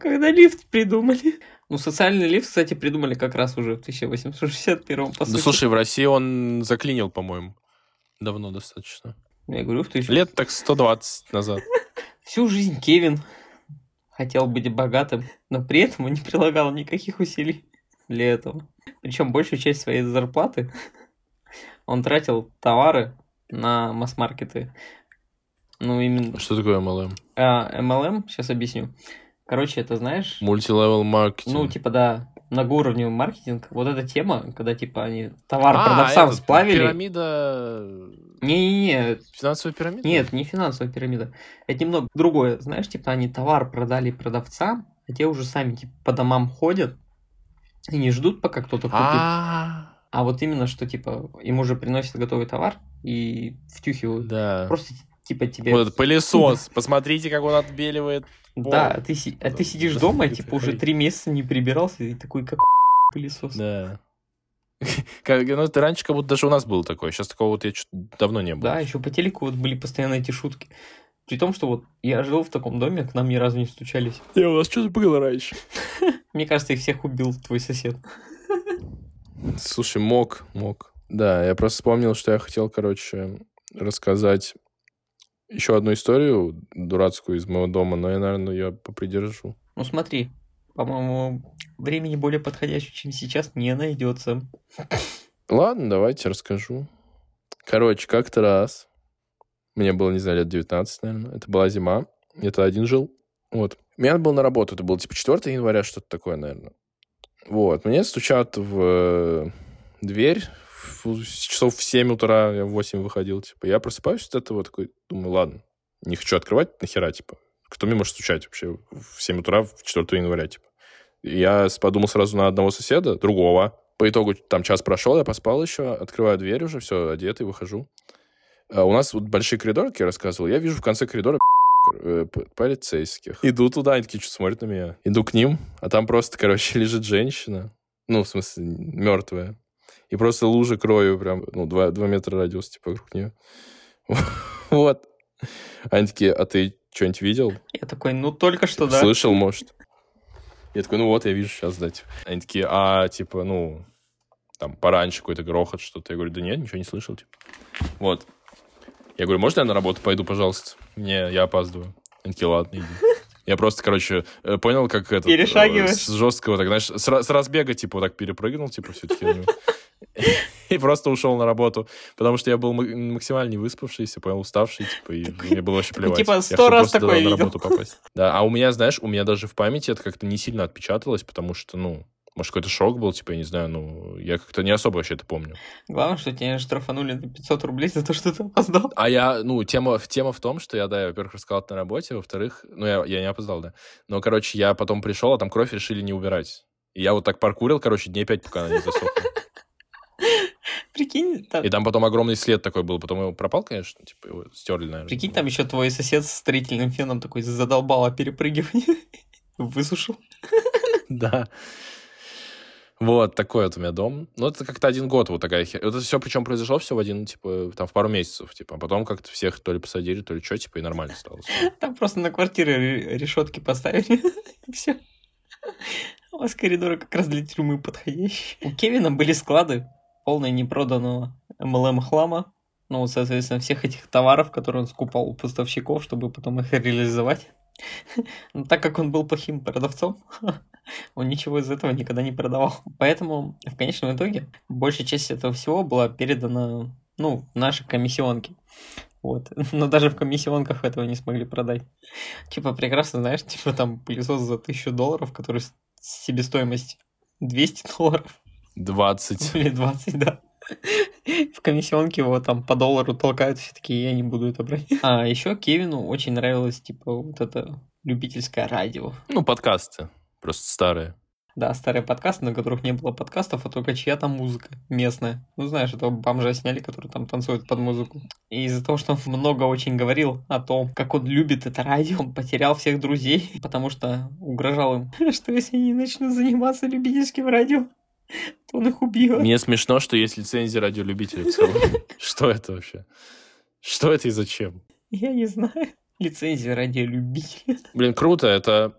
Когда лифт придумали. Ну, социальный лифт, кстати, придумали как раз уже в 1861 по Да сути. слушай, в России он заклинил, по-моему. Давно достаточно. Я говорю, в 1000... Лет так 120 назад. Всю жизнь Кевин хотел быть богатым, но при этом он не прилагал никаких усилий для этого. Причем большую часть своей зарплаты он тратил товары на масс-маркеты. Ну, именно... Что такое MLM? А, MLM, сейчас объясню. Короче, это знаешь... Мультилевел маркетинг. Ну, типа, да, многоуровневый маркетинг. Вот эта тема, когда, типа, они товар А, продавцам этот, сплавили. Пирамида... Не-не-не, Финансовая пирамида? нет, не финансовая пирамида. Это немного другое. Знаешь, типа, они товар продали продавцам, а те уже сами, типа, по домам ходят и не ждут, пока кто-то купит. А, А вот именно, что, типа, им уже приносят готовый товар и втюхивают. да. Просто, типа, тебе... Вот этот *laughs* пылесос. Посмотрите, как он отбеливает. Да, а ты, а сидишь дома, типа, уже три месяца не прибирался, и такой, как *laughs* пылесос. Да. *laughs* Как, ну, это раньше как будто даже у нас было такое. Сейчас такого вот я давно не было. Да, еще по телеку вот были постоянно эти шутки. При том, что вот я жил в таком доме, к нам ни разу не стучались. Я у вас что-то было раньше. Мне кажется, их всех убил твой сосед. Слушай, мог, мог. Да, я просто вспомнил, что я хотел, короче, рассказать еще одну историю дурацкую из моего дома, но я, наверное, ее попридержу. Ну смотри, по-моему, времени более подходящего, чем сейчас, не найдется. Ладно, давайте расскажу. Короче, как-то раз, мне было, не знаю, лет 19, наверное, это была зима, я тогда один жил, вот. Мне надо было на работу, это было типа 4 января, что-то такое, наверное. Вот, мне стучат в дверь, часов в 7 утра, я в 8 выходил, типа, я просыпаюсь от этого, такой, думаю, ладно, не хочу открывать, нахера, типа, кто мне может стучать вообще в 7 утра, в 4 января, типа. Я подумал сразу на одного соседа, другого. По итогу там час прошел, я поспал еще, открываю дверь уже, все, одетый, выхожу. А у нас вот большие коридоры, как я рассказывал, я вижу в конце коридора *laughs* э, полицейских. Иду туда, они такие, что смотрят на меня. Иду к ним, а там просто, короче, *laughs* лежит женщина. Ну, в смысле, мертвая. И просто лужа кровью прям, ну, два, два метра радиус, типа, вокруг нее. *laughs* Вот. Они такие, а ты что-нибудь видел? Я такой, ну только что, да. Слышал, может. Я такой, ну вот, я вижу сейчас, да. типа. Они такие, а, типа, ну, там, пораньше какой-то грохот, что-то. Я говорю, да нет, ничего не слышал, типа. Вот. Я говорю, можно я на работу пойду, пожалуйста? Не, я опаздываю. Они такие, ладно, иди. Я просто, короче, э, понял, как это... Перешагиваешь. С жесткого, так, знаешь, с, с разбега, типа, вот так перепрыгнул, типа, все-таки. *laughs* И просто ушел на работу. Потому что я был ма- максимально не выспавшийся, понял, уставший, типа, и мне было вообще плевать. типа, Я сто хотел раз такое на видел. работу попасть. *laughs* Да, а у меня, знаешь, у меня даже в памяти это как-то не сильно отпечаталось, потому что, ну, может, какой-то шок был, типа, я не знаю, ну, я как-то не особо вообще это помню. Главное, что тебя штрафанули на 500 рублей за то, что ты опоздал. А я, ну, тема, тема в том, что я, да, я, во-первых, рассказал это на работе, во-вторых, ну, я, я не опоздал, да. Но, короче, я потом пришел, а там кровь решили не убирать. И я вот так паркурил, короче, дней пять, пока она не засохла. Прикинь, там, И там потом огромный след такой был. Потом его пропал, конечно, типа его стерли, наверное. прикинь, там еще твой сосед с строительным феном такой задолбал о перепрыгивании. *laughs* Высушил. *laughs* Да. Вот, такой вот у меня дом. Ну, это как-то один год вот такая хер. Это все, причем произошло все в один, типа, там, в пару месяцев, типа. А потом как-то всех то ли посадили, то ли что, типа, и нормально стало. *laughs* Там просто на квартире ре- решетки поставили. И все. У вас коридоры как раз для тюрьмы подходящие. У Кевина были склады, полные непроданного MLM хлама. Ну, соответственно, всех этих товаров, которые он скупал у поставщиков, чтобы потом их реализовать. *laughs* Но так как он был плохим продавцом, *laughs* он ничего из этого никогда не продавал. Поэтому в конечном итоге большая часть этого всего была передана, ну, в наши комиссионки. Вот. *laughs* Но даже в комиссионках этого не смогли продать. Типа, прекрасно, знаешь, типа там пылесос за тысячу долларов, который себестоимость 200 долларов 20. *laughs* или 20, да. В комиссионке его там по доллару толкают, все такие, я не буду это брать. А еще Кевину очень нравилось, типа, вот это любительское радио. Ну, подкасты. Просто старые. Да, старые подкасты, на которых не было подкастов, а только чья-то музыка местная. Ну, знаешь, этого бомжа сняли, который там танцует под музыку. И из-за того, что он много очень говорил о том, как он любит это радио, он потерял всех друзей, *laughs* потому что угрожал им, *laughs* что если они начнут заниматься любительским радио, он их убьет. Мне смешно, что есть лицензия радиолюбителей в целом. *laughs* Что это вообще? Что это и зачем? Я не знаю. Лицензия радиолюбителя. Блин, круто, это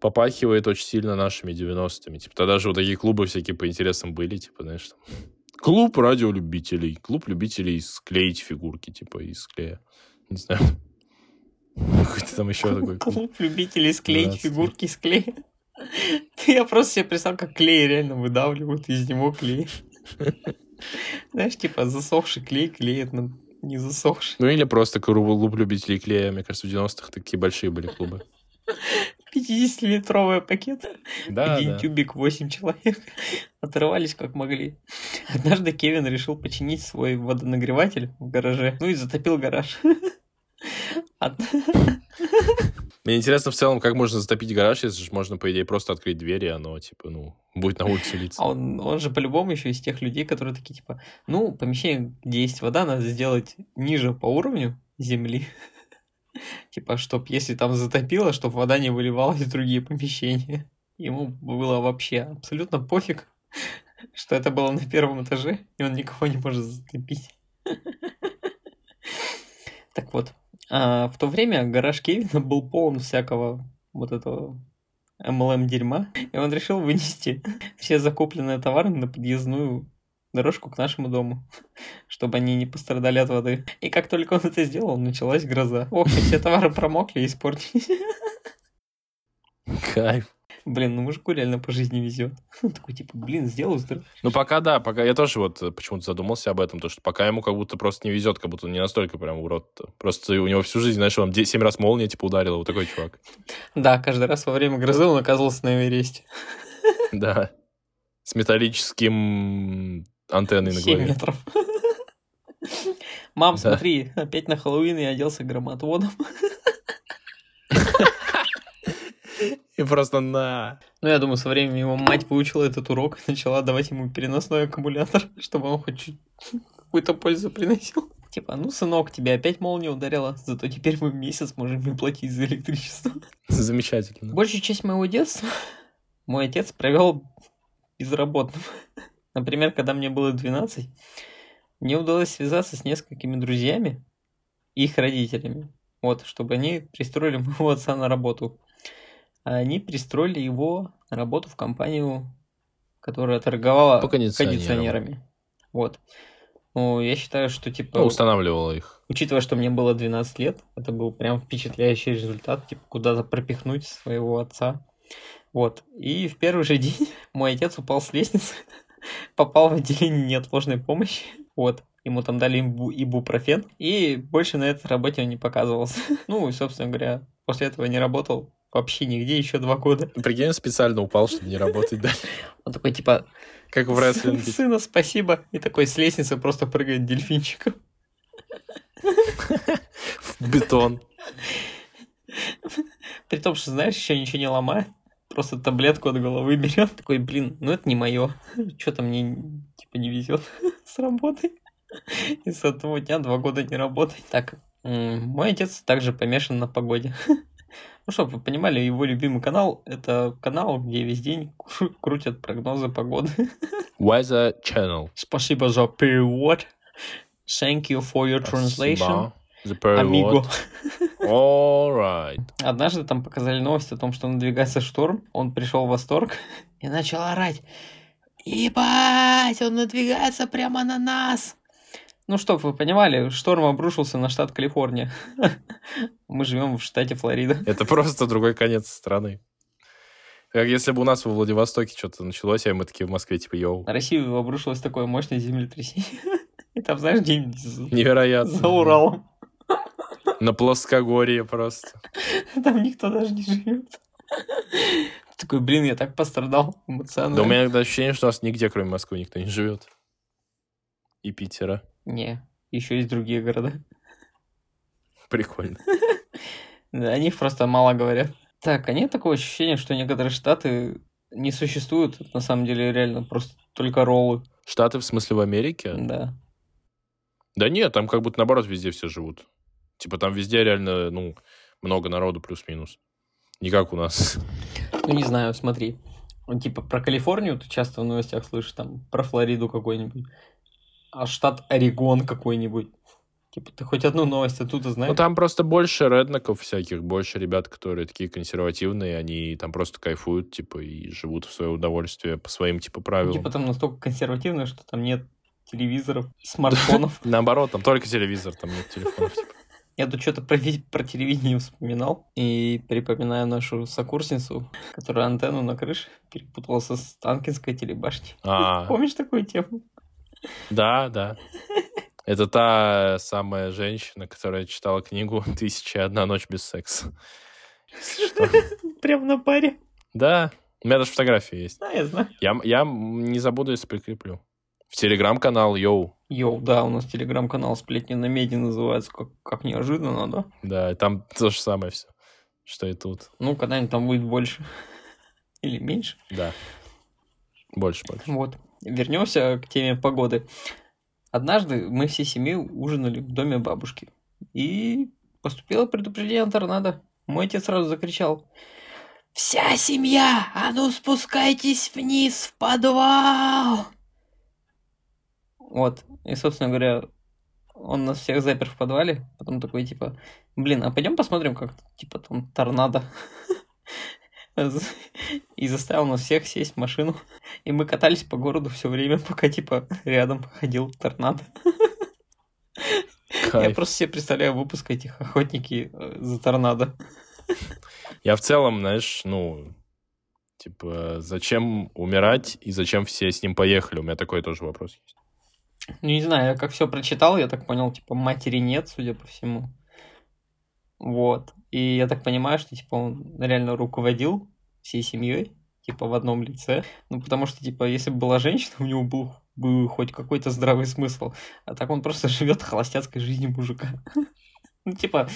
попахивает очень сильно нашими 90-ми. Типа, тогда же вот такие клубы всякие по интересам были, типа, знаешь, там. Клуб радиолюбителей, клуб любителей склеить фигурки, типа, из клея. Не знаю. *laughs* Какой-то там еще такой *laughs* клуб. Любителей склеить 12. фигурки из клея. *laughs* Я просто себе представил, как клей реально выдавливают из него клей. *laughs* Знаешь, типа засохший клей клеят на не засохший. Ну или просто клуб любителей клея. Мне кажется, в 90-х такие большие были клубы. 50-литровый пакет. Да, Один да. тюбик, 8 человек. *laughs* Отрывались как могли. Однажды Кевин решил починить свой водонагреватель в гараже. Ну и затопил гараж. Мне интересно в целом, как можно затопить гараж, если же можно, по идее, просто открыть дверь, и оно, типа, ну, будет на улице литься. А он, он же по-любому еще из тех людей, которые такие, типа, ну, помещение, где есть вода, надо сделать ниже по уровню земли. *laughs* Типа, чтоб, если там затопило, чтобы вода не выливалась в другие помещения. Ему было вообще абсолютно пофиг, *laughs* что это было на первом этаже, и он никого не может затопить. *laughs* Так вот, а, в то время гараж Кевина *laughs* был полон всякого вот этого MLM дерьма, и он решил вынести *laughs* все закупленные товары на подъездную дорожку к нашему дому, *laughs* чтобы они не пострадали от воды. И как только он это сделал, началась гроза. Ох, все товары промокли и испортились. Кайф. Блин, ну мужику реально по жизни везет. Он *laughs* такой, типа, блин, сделал здорово. Ну, пока да, пока я тоже вот э, почему-то задумался об этом, то что пока ему как будто просто не везет, как будто он не настолько прям урод-то. Просто у него всю жизнь, знаешь, он 7 раз молния, типа, ударила, вот такой чувак. Да, каждый раз во время грозы он оказывался на Эвересте. *laughs* Да. С металлическим антенной на 7 голове. метров. *laughs* Мам, Да. смотри, опять на Хэллоуин я оделся громотводом. И *laughs* просто на... Ну, я думаю, со временем его мать выучила этот урок и начала давать ему переносной аккумулятор, *laughs* чтобы он хоть чуть какую-то пользу приносил. Типа, ну, сынок, тебя опять молния ударила, зато теперь мы месяц можем не платить за электричество. Замечательно. Большую часть моего детства мой отец провел безработным. Например, когда мне было 12, мне удалось связаться с несколькими друзьями и их родителями. Вот, чтобы они пристроили моего отца на работу. Они пристроили его на работу в компанию, которая торговала По кондиционерам. кондиционерами. Вот. Ну, я считаю, что типа... Ну, устанавливала их. Учитывая, что мне было 12 лет, это был прям впечатляющий результат, типа куда-то пропихнуть своего отца. Вот. И в первый же день *laughs* мой отец упал с лестницы, *laughs* попал в отделение неотложной помощи. Вот. Ему там дали ибу- ибупрофен, и больше на этой работе он не показывался. *laughs* Ну, и, собственно говоря, после этого не работал вообще нигде еще два года. Прикинь, он специально упал, чтобы не работать дальше. Он такой, типа, Как в рестлинге. сына, спасибо. И такой с лестницы просто прыгает дельфинчиком. В бетон. При том, что, знаешь, еще ничего не ломает. Просто таблетку от головы берет. Такой, блин, ну это не мое. Что-то мне типа не везет с работой. И с этого дня два года не работает. Так, мой отец также помешан на погоде. Ну, чтобы вы понимали, его любимый канал — это канал, где весь день кру- крутят прогнозы погоды. *laughs* Weather Channel. Спасибо за перевод. Thank you for your translation. Спасибо перевод. Амиго. *laughs* Alright. Однажды там показали новость о том, что надвигается шторм. Он пришел в восторг *laughs* и начал орать. Ебать, он надвигается прямо на нас. Ну, чтоб вы понимали, шторм обрушился на штат Калифорния. *laughs* Мы живем в штате Флорида. Это просто другой конец страны. Как если бы у нас во Владивостоке что-то началось, а мы такие в Москве, типа, йоу. На Россию обрушилось такое мощное землетрясение. *laughs* И там, знаешь, за Невероятно. за Уралом. На плоскогорье просто. *laughs* Там никто даже не живет. Такой, блин, я так пострадал Да у эмоционально. меня ощущение, что у нас нигде, кроме Москвы, никто не живет. И Питера. Не, еще есть другие города. Прикольно. Да, о них просто мало говорят. Так, а нет такого ощущения, что некоторые штаты не существует. Это на самом деле реально просто только роллы. Штаты в смысле в Америке? Да. Да нет, там как будто наоборот везде все живут. Типа там везде реально, ну, много народу плюс-минус. Не как у нас. Ну, не знаю, смотри. Типа про Калифорнию ты часто в новостях слышишь, там, про Флориду какой-нибудь. А штат Орегон какой-нибудь. Типа, ты хоть одну новость оттуда знаешь? Ну, там просто больше реднеков всяких, больше ребят, которые такие консервативные, они там просто кайфуют, типа, и живут в свое удовольствие по своим, типа, правилам. Типа там настолько консервативно, что там нет телевизоров, смартфонов. *laughs* Наоборот, там только телевизор, там нет телефонов. типа. Я тут что-то про, про телевидение вспоминал и припоминаю нашу сокурсницу, которая антенну на крыше перепутала со Станкинской телебашней. А, *laughs* Помнишь такую тему? Да, да. Это та самая женщина, которая читала книгу «Тысяча и одна ночь без секса». Прям на паре. Да, у меня даже фотографии есть. Да, я знаю. Я, я не забуду, если прикреплю. В телеграм-канал, йоу. Йоу, да, у нас телеграм-канал «Сплетни на меди» называется, как, как неожиданно, да? Да, там то же самое все, что и тут. Ну, когда-нибудь там будет больше. *laughs* Или меньше. Да. Больше, больше. Вот. Вернемся к теме погоды. Однажды мы всей семьей ужинали в доме бабушки. И поступило предупреждение о торнадо. Мой отец сразу закричал. «Вся семья! А ну спускайтесь вниз в подвал!» Вот. И, собственно говоря, он нас всех запер в подвале. Потом такой, типа, блин, а пойдем посмотрим, как, типа, там торнадо. *laughs* *laughs* И заставил нас всех сесть в машину. И мы катались по городу все время, пока, типа, рядом ходил торнадо. Я Кайф. просто себе представляю выпуск этих охотники э, за торнадо. Я в целом, знаешь, ну, типа, зачем умирать и зачем все с ним поехали? У меня такой тоже вопрос есть. Ну, не знаю, я как все прочитал, я так понял, типа, матери нет, судя по всему. Вот. И я так понимаю, что, типа, он реально руководил всей семьей, типа, в одном лице. Ну, потому что, типа, если бы была женщина, *laughs* у него был бы хоть какой-то здравый смысл. А так он просто *laughs* живет холостяцкой жизнью мужика. *laughs* Ну, типа,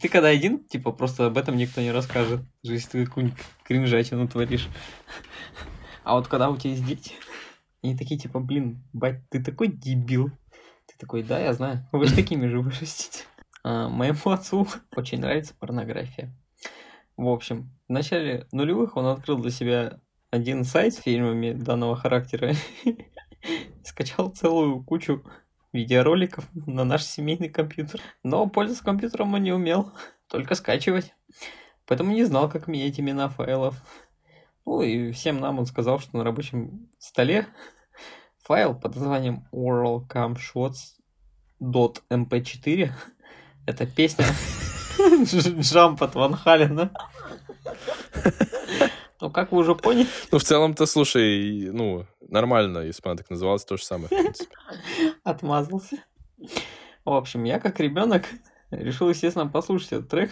ты когда один, типа, просто об этом никто не расскажет. Если ты какую-нибудь кринжатину творишь. А вот когда у тебя есть дети, они такие, типа, блин, бать, ты такой дебил. Ты такой, да, я знаю. Вы же такими же вырастите. А, моему отцу *laughs* очень нравится порнография. В общем, в начале нулевых он открыл для себя один сайт с фильмами данного характера. *laughs* Скачал целую кучу видеороликов на наш семейный компьютер. Но пользоваться компьютером он не умел, *laughs* только скачивать. Поэтому не знал, как менять имена файлов. Ну и всем нам он сказал, что на рабочем столе файл под названием oralcamshots.mp4 это песня *laughs* Джамп от Ван Халена. Ну, как вы уже поняли, Ну, в целом-то, слушай, ну, нормально, если бы она так называлась, то же самое, в принципе. отмазался. В общем, я как ребенок решил, естественно, послушать этот трек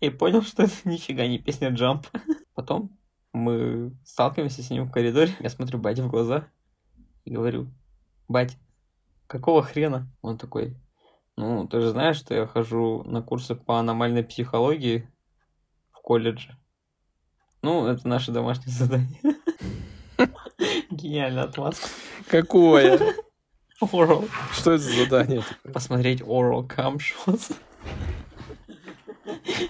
и понял, что это нифига не песня Jump. Потом мы сталкиваемся с ним в коридоре. Я смотрю бате в глаза и говорю, бать, какого хрена? Он такой, ну, ты же знаешь, что я хожу на курсы по аномальной психологии в колледже. Ну, это наше домашнее задание. *laughs* Гениальная отмазка. Какое? Oral. Что это за задание посмотреть oral cam shots.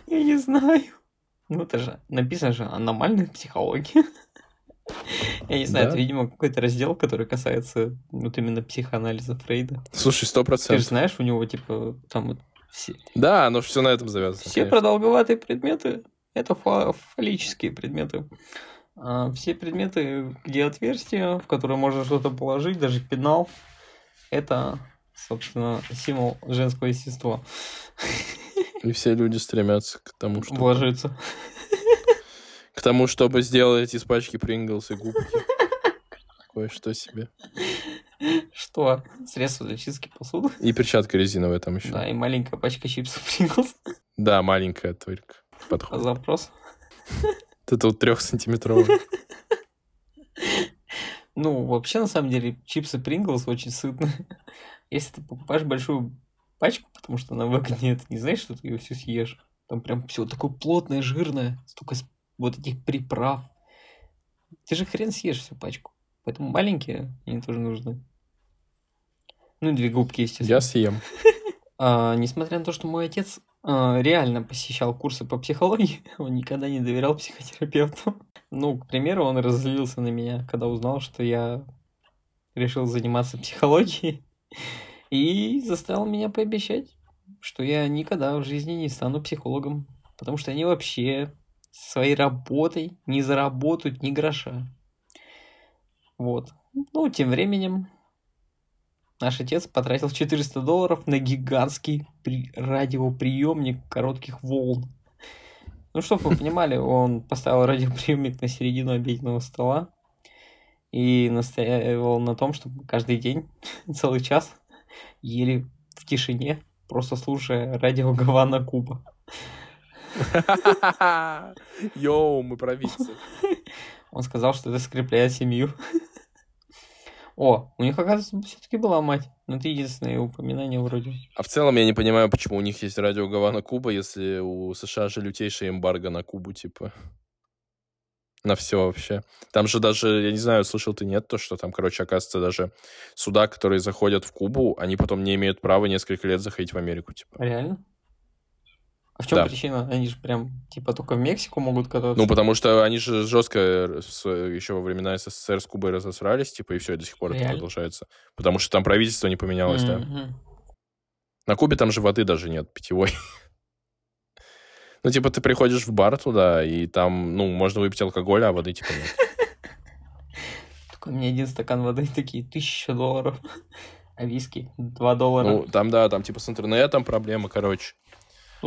Я не знаю. Ну, это же написано же аномальная психология. *laughs* Я не знаю, Да. это, видимо, какой-то раздел, который касается вот именно психоанализа Фрейда. Слушай, сто Ты же процентов. знаешь, у него, типа, там вот все, Да, оно все на этом завязано. все конечно. продолговатые предметы — это фа- фаллические предметы. А все предметы, где отверстия, в которые можно что-то положить, даже пенал, это, собственно, символ женского естества. И все люди стремятся к тому, *laughs* чтобы... Вложиться. К тому, чтобы сделать из пачки Принглс и губки. *laughs* Кое-что себе. Что? Средство для чистки посуды? И перчатка резиновая там еще. Да, и маленькая пачка чипсов Принглс. Да, маленькая только подходит. Запрос. *laughs* Это вот трехсантиметровая. Ну, вообще, на самом деле, чипсы Принглс очень сытные. Если ты покупаешь большую пачку, потому что она выгоднее, ты не знаешь, что ты ее всю съешь. Там прям все такое плотное, жирное, столько вот этих приправ, Ты же хрен съешь всю пачку. Поэтому маленькие они тоже нужны. Ну и две губки, естественно. Я съем. А, несмотря на то, что мой отец а, реально посещал курсы по психологии, *laughs* он никогда не доверял психотерапевту. Ну, к примеру, он разозлился на меня, когда узнал, что я решил заниматься психологией. *laughs* И заставил меня пообещать, что я никогда в жизни не стану психологом. Потому что они вообще своей работой не заработают ни гроша. Вот. Ну, тем временем наш отец потратил 400 долларов на гигантский при... радиоприемник коротких волн. Ну, чтобы вы понимали, он поставил радиоприемник на середину обеденного стола и настаивал на том, чтобы каждый день, *laughs* целый час, ели в тишине, просто слушая радио Гавана Куба. *laughs* Йоу, мы провидцы. *laughs* Он сказал, что это скрепляет семью. *laughs* О, у них, оказывается, все-таки была мать. Но это единственное упоминание вроде. А в целом я не понимаю, почему у них есть радио Гавана Куба, если у США же лютейшая эмбарго на Кубу, типа. На все вообще. Там же даже, я не знаю, слышал ты нет, то, что там, короче, оказывается, даже суда, которые заходят в Кубу, они потом не имеют права несколько лет заходить в Америку, типа. Реально? А в чем Да. причина? Они же прям, типа, только в Мексику могут кататься. Ну, потому что они же жестко еще во времена СССР с Кубой разосрались, типа, и все, до сих пор это Реально? продолжается. Потому что там правительство не поменялось, да. Мгм. На Кубе там же воды даже нет, питьевой. *laughs* Ну, типа, ты приходишь в бар туда, и там, ну, можно выпить алкоголь, а воды, типа, нет. *laughs* Только у меня один стакан воды, *laughs* такие, тысяча долларов. А виски, два доллара. Ну, Ну, там, да, там, типа, с интернетом проблемы, короче.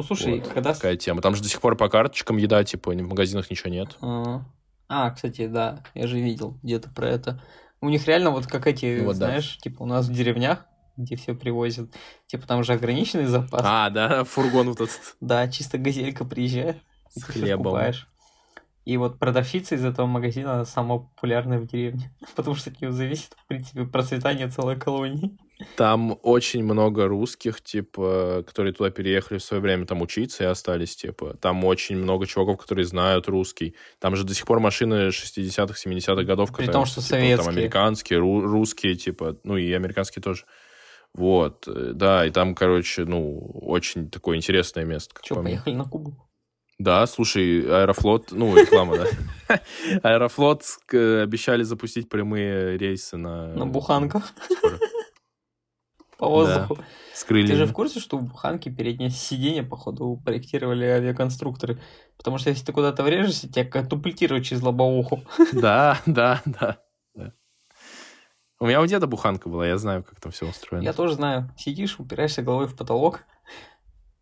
Слушай, Вот, когда... Такая тема. Там же до сих пор по карточкам еда, типа, в магазинах ничего нет. А, А, кстати, да, я же видел где-то про это. У них реально вот как эти, Ну вот да. знаешь, типа у нас в деревнях, где все привозят, типа там же ограниченный запас. А, да, фургон вот этот Да, чисто газелька приезжает, с хлебом. скупаешь. И вот продавщица из этого магазина самая популярная в деревне, *laughs* потому что от нее зависит, в принципе, процветание целой колонии. Там очень много русских, типа, которые туда переехали в свое время там учиться и остались, типа. Там очень много чуваков, которые знают русский. Там же до сих пор машины 60-х, 70-х годов При катаются. том, что типа, советские. Там американские, ру- русские, типа, ну и американские тоже. Вот, э, да, и там, короче, ну, очень такое интересное место. мне. поехали на Кубу? Да, слушай, Аэрофлот, ну, реклама, да. *laughs* Аэрофлот э, обещали запустить прямые рейсы на... На буханках *laughs* по воздуху. С Ты же в курсе, что в Буханке переднее сиденье, походу, проектировали авиаконструкторы? Потому что если ты куда-то врежешься, тебя катапультируют через лобовуху. *laughs* Да, да. да. У меня у деда буханка была, я знаю, как там все устроено. Я тоже знаю. Сидишь, упираешься головой в потолок.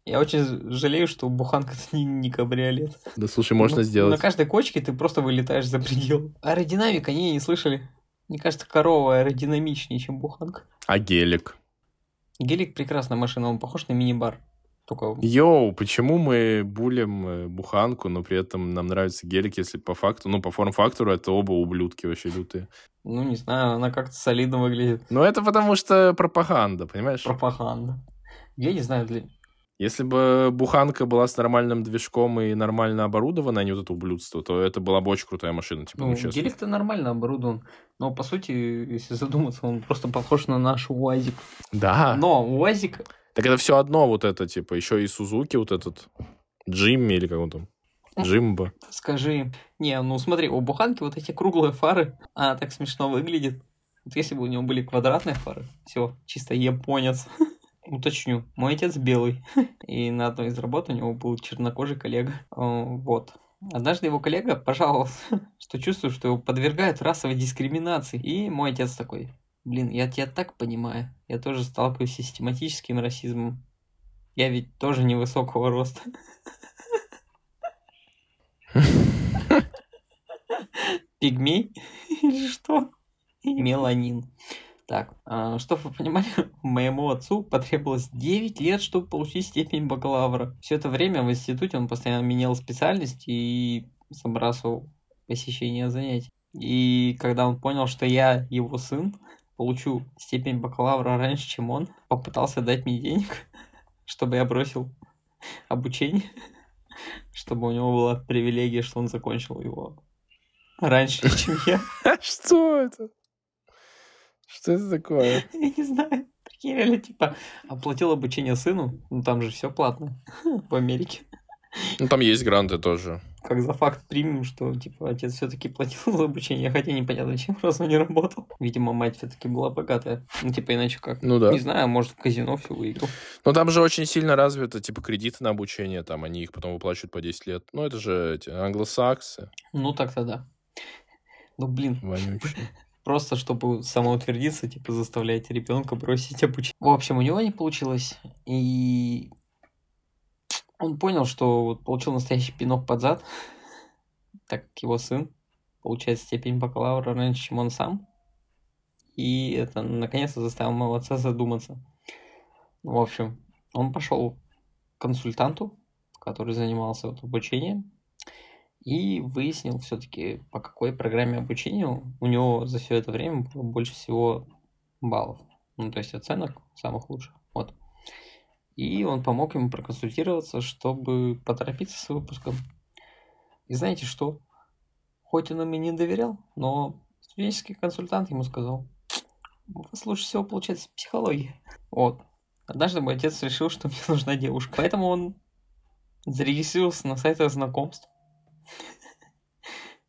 Я очень жалею, что буханка это *laughs* не, не кабриолет. Да слушай, можно Ну, сделать. На каждой кочке ты просто вылетаешь за предел. Аэродинамика, они не слышали. Мне кажется, корова аэродинамичнее, чем буханка. А гелик? Гелик прекрасная машина, он похож на мини-бар. Только Йоу, почему мы булим э, буханку, но при этом нам нравится гелик, если по факту, ну, по форм-фактору это оба ублюдки вообще лютые. Ну, не знаю, она как-то солидно выглядит. Ну, это потому что пропаганда, понимаешь? Пропаганда. Я не знаю, для... Если бы буханка была с нормальным движком и нормально оборудована, а не вот это ублюдство, то это была бы очень крутая машина, типа, ну, Ну, честно. гелик-то нормально оборудован. Но, по сути, если задуматься, он просто похож на наш УАЗик. Да. Но УАЗик... Так это все одно вот это, типа, еще и Сузуки вот этот, Джимми или как он там, Джимбо. Скажи... Не, ну смотри, у буханки вот эти круглые фары, она так смешно выглядит. Вот если бы у него были квадратные фары, все, чисто японец. Уточню, мой отец белый, *laughs* и на одной из работ у него был чернокожий коллега. Э, Вот. Однажды его коллега пожаловался, *laughs* что чувствует, что его подвергают расовой дискриминации. И мой отец такой, блин, я тебя так понимаю, я тоже сталкиваюсь с систематическим расизмом. Я ведь тоже невысокого роста. *laughs* Пигмей? Или что? Меланин. Так, а, чтобы вы понимали, *laughs* моему отцу потребовалось 9 лет, чтобы получить степень бакалавра. Все это время в институте он постоянно менял специальность и забрасывал посещение занятий. И когда он понял, что я его сын, получу степень бакалавра раньше, чем он, попытался дать мне денег, *laughs* чтобы я бросил обучение, *laughs* чтобы у него была привилегия, что он закончил его раньше, чем я. Что это? Что это такое? *laughs* Я не знаю. Прикинь, реально, типа, оплатил обучение сыну, ну там же все платно *laughs* в Америке. Ну, там есть гранты тоже. Как за факт примем, что, типа, отец все-таки платил за обучение, хотя непонятно, чем *laughs* раз он не работал. Видимо, мать все-таки была богатая. Ну, типа, иначе как? Ну да. Не знаю, может, в казино все выиграл. Но там же очень сильно развито, типа, кредиты на обучение, там, они их потом выплачивают по 10 лет. Ну, это же эти англосаксы. Ну, так-то да. Ну, блин, Вонючие. Просто чтобы самоутвердиться, типа, заставляете ребенка бросить обучение. В общем, у него не получилось, и он понял, что вот получил настоящий пинок под зад, *laughs* так как его сын получает степень бакалавра раньше, чем он сам. И это наконец-то заставило моего отца задуматься. В общем, он пошел к консультанту, который занимался вот обучением, и выяснил все-таки, по какой программе обучения у него за все это время было больше всего баллов. Ну, то есть оценок самых лучших. Вот. И он помог ему проконсультироваться, чтобы поторопиться с выпуском. И знаете что? Хоть он им и не доверял, но студенческий консультант ему сказал, у вас лучше всего получается психология. Вот. Однажды мой отец решил, что мне нужна девушка. Поэтому он зарегистрировался на сайтах знакомств.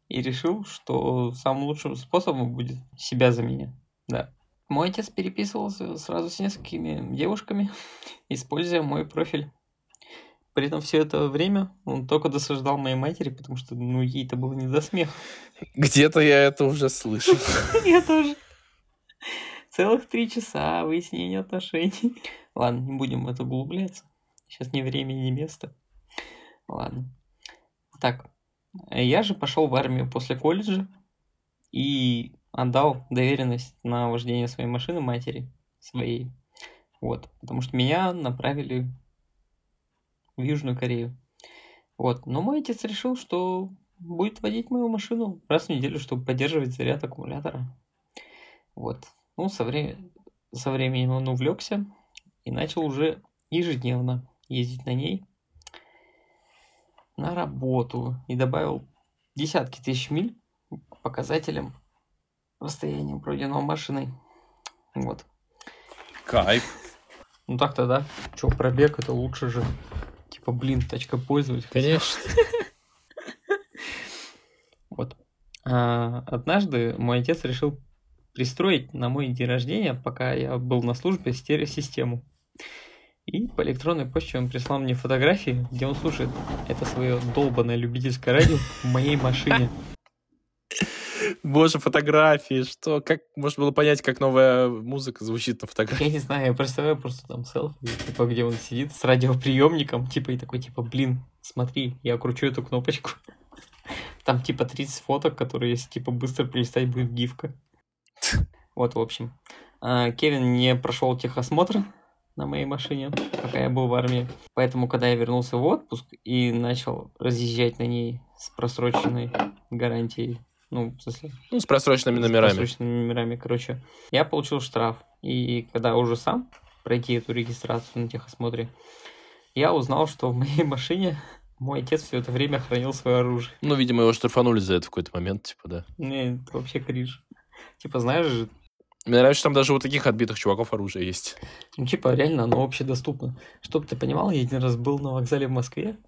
И решил, что самым лучшим способом будет себя заменять. Да. Мой отец переписывался сразу с несколькими девушками, *laughs* используя мой профиль. При этом все это время он только досаждал моей матери, потому что, ну, ей это было не до смеха. Где-то я это уже слышал. *laughs* Я тоже. Целых три часа выяснения отношений. Ладно, не будем в это углубляться. Сейчас ни время, ни место. Ладно. Так, я же пошел в армию после колледжа и отдал доверенность на вождение своей машины матери своей. Вот, потому что меня направили в Южную Корею. Вот, но мой отец решил, что будет водить мою машину раз в неделю, чтобы поддерживать заряд аккумулятора. Вот. Ну, со, вре... со временем он увлекся и начал уже ежедневно ездить на ней на работу и добавил десятки тысяч миль показателям расстояния пройденного машиной. Вот. Кайф. Ну так-то да. Че, пробег это лучше же. Типа, блин, тачка пользователя. Конечно. *laughs* Вот. А, однажды мой отец решил пристроить на мой день рождения, пока я был на службе, стереосистему. И по электронной почте он прислал мне фотографии, где он слушает это свое долбанное любительское радио в моей машине. Боже, фотографии, что? Как можно было понять, как новая музыка звучит на фотографии? Я не знаю, я представляю просто там селфи, типа, где он сидит с радиоприемником, типа, и такой, типа, блин, смотри, я кручу эту кнопочку. Там, типа, 30 фоток, которые, если, типа, быстро перелистать, будет гифка. Вот, в общем. А, Кевин не прошел техосмотр на моей машине, пока я был в армии. Поэтому, когда я вернулся в отпуск и начал разъезжать на ней с просроченной гарантией, ну, в смысле, Ну, с просроченными с номерами. просроченными номерами, короче, я получил штраф. И когда уже сам пройти эту регистрацию на техосмотре, я узнал, что в моей машине мой отец все это время хранил свое оружие. Ну, видимо, его штрафанули за это в какой-то момент, типа, да. Не, это вообще кринж. Типа, знаешь же, Мне нравится, что там даже у таких отбитых чуваков оружие есть. ну, типа, реально оно общедоступно. Чтоб ты понимал, я один раз был на вокзале в Москве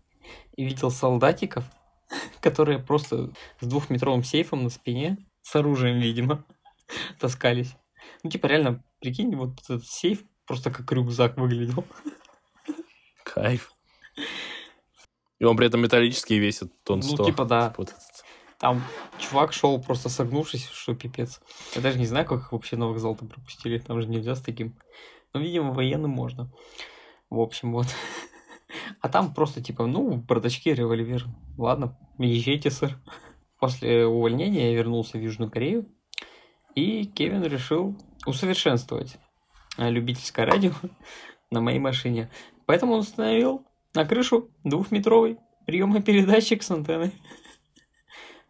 и видел солдатиков, *laughs* которые просто с двухметровым сейфом на спине, с оружием, видимо, *laughs* таскались. Ну, типа, реально, прикинь, вот этот сейф просто как рюкзак выглядел. Кайф. И он при этом металлический весит тонн Ну, 100. типа, да. Вот этот. Там чувак шел просто согнувшись, что пипец. Я даже не знаю, как их вообще на вокзал-то пропустили. Там же нельзя с таким. Ну, видимо, военным можно. В общем, вот. *laughs* А там просто типа, ну, в бардачке револьвер. Ладно, езжайте, сэр. После увольнения я вернулся в Южную Корею. И Кевин решил усовершенствовать а, любительское радио *laughs* на моей машине. Поэтому он установил на крышу двухметровый приемопередатчик с антенной. *laughs*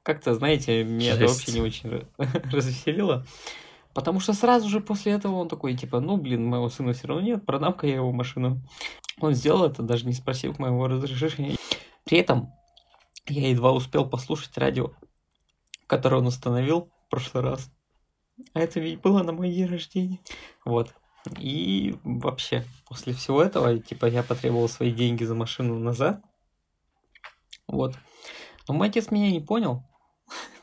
Как-то, знаете, меня это Жесть. вообще не очень ра- *laughs* развеселило. Потому что сразу же после этого он такой, типа, ну, блин, моего сына все равно нет, продам-ка я его машину. Он сделал это, даже не спросив моего разрешения. При этом я едва успел послушать радио который он установил в прошлый раз. А это ведь было на мой день рождения. Вот. И вообще, после всего этого, типа, я потребовал свои деньги за машину назад. Вот. Но мой отец меня не понял.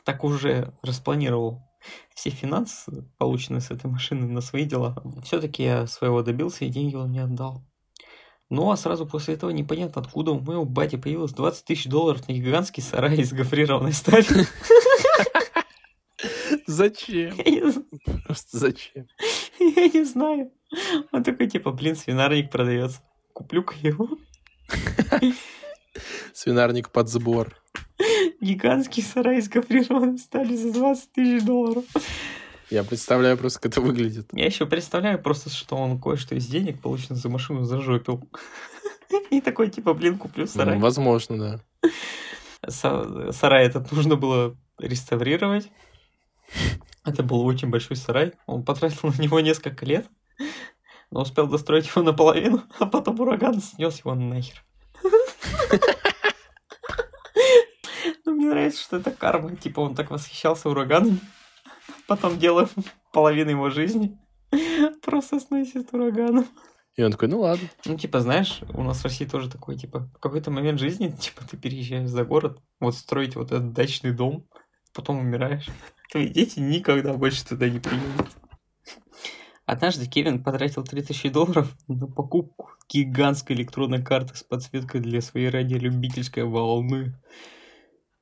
Так уже распланировал все финансы, полученные с этой машины, на свои дела. Все-таки я своего добился, и деньги он мне отдал. Ну, а сразу после этого непонятно, откуда у моего бати появилось 20 тысяч долларов на гигантский сарай из гофрированной стали. Зачем? Просто зачем? Я не знаю. Он такой, типа, блин, свинарник продается. Куплю-ка его. Свинарник под сбор. Гигантский сарай из гофрированной стали за 20 тысяч долларов. Я представляю просто, как это выглядит. Я еще представляю просто, что он кое-что из денег, полученных за машину, зажопил. И такой, типа, блин, куплю сарай. Ну, возможно, да. Сарай этот нужно было реставрировать. Это был очень большой сарай. Он потратил на него несколько лет, но успел достроить его наполовину, а потом ураган снес его нахер. Мне нравится, что это карма. Типа он так восхищался ураганом, *laughs* потом делая половину его жизни, *laughs* просто сносит ураганом. И он такой, ну ладно. Ну, типа, знаешь, у нас в России тоже такой, типа, в какой-то момент жизни, *laughs* типа, ты переезжаешь за город, вот строить вот этот дачный дом, потом умираешь. Твои дети никогда больше туда не приедут. Однажды Кевин потратил 3000 долларов на покупку гигантской электронной карты с подсветкой для своей радиолюбительской волны.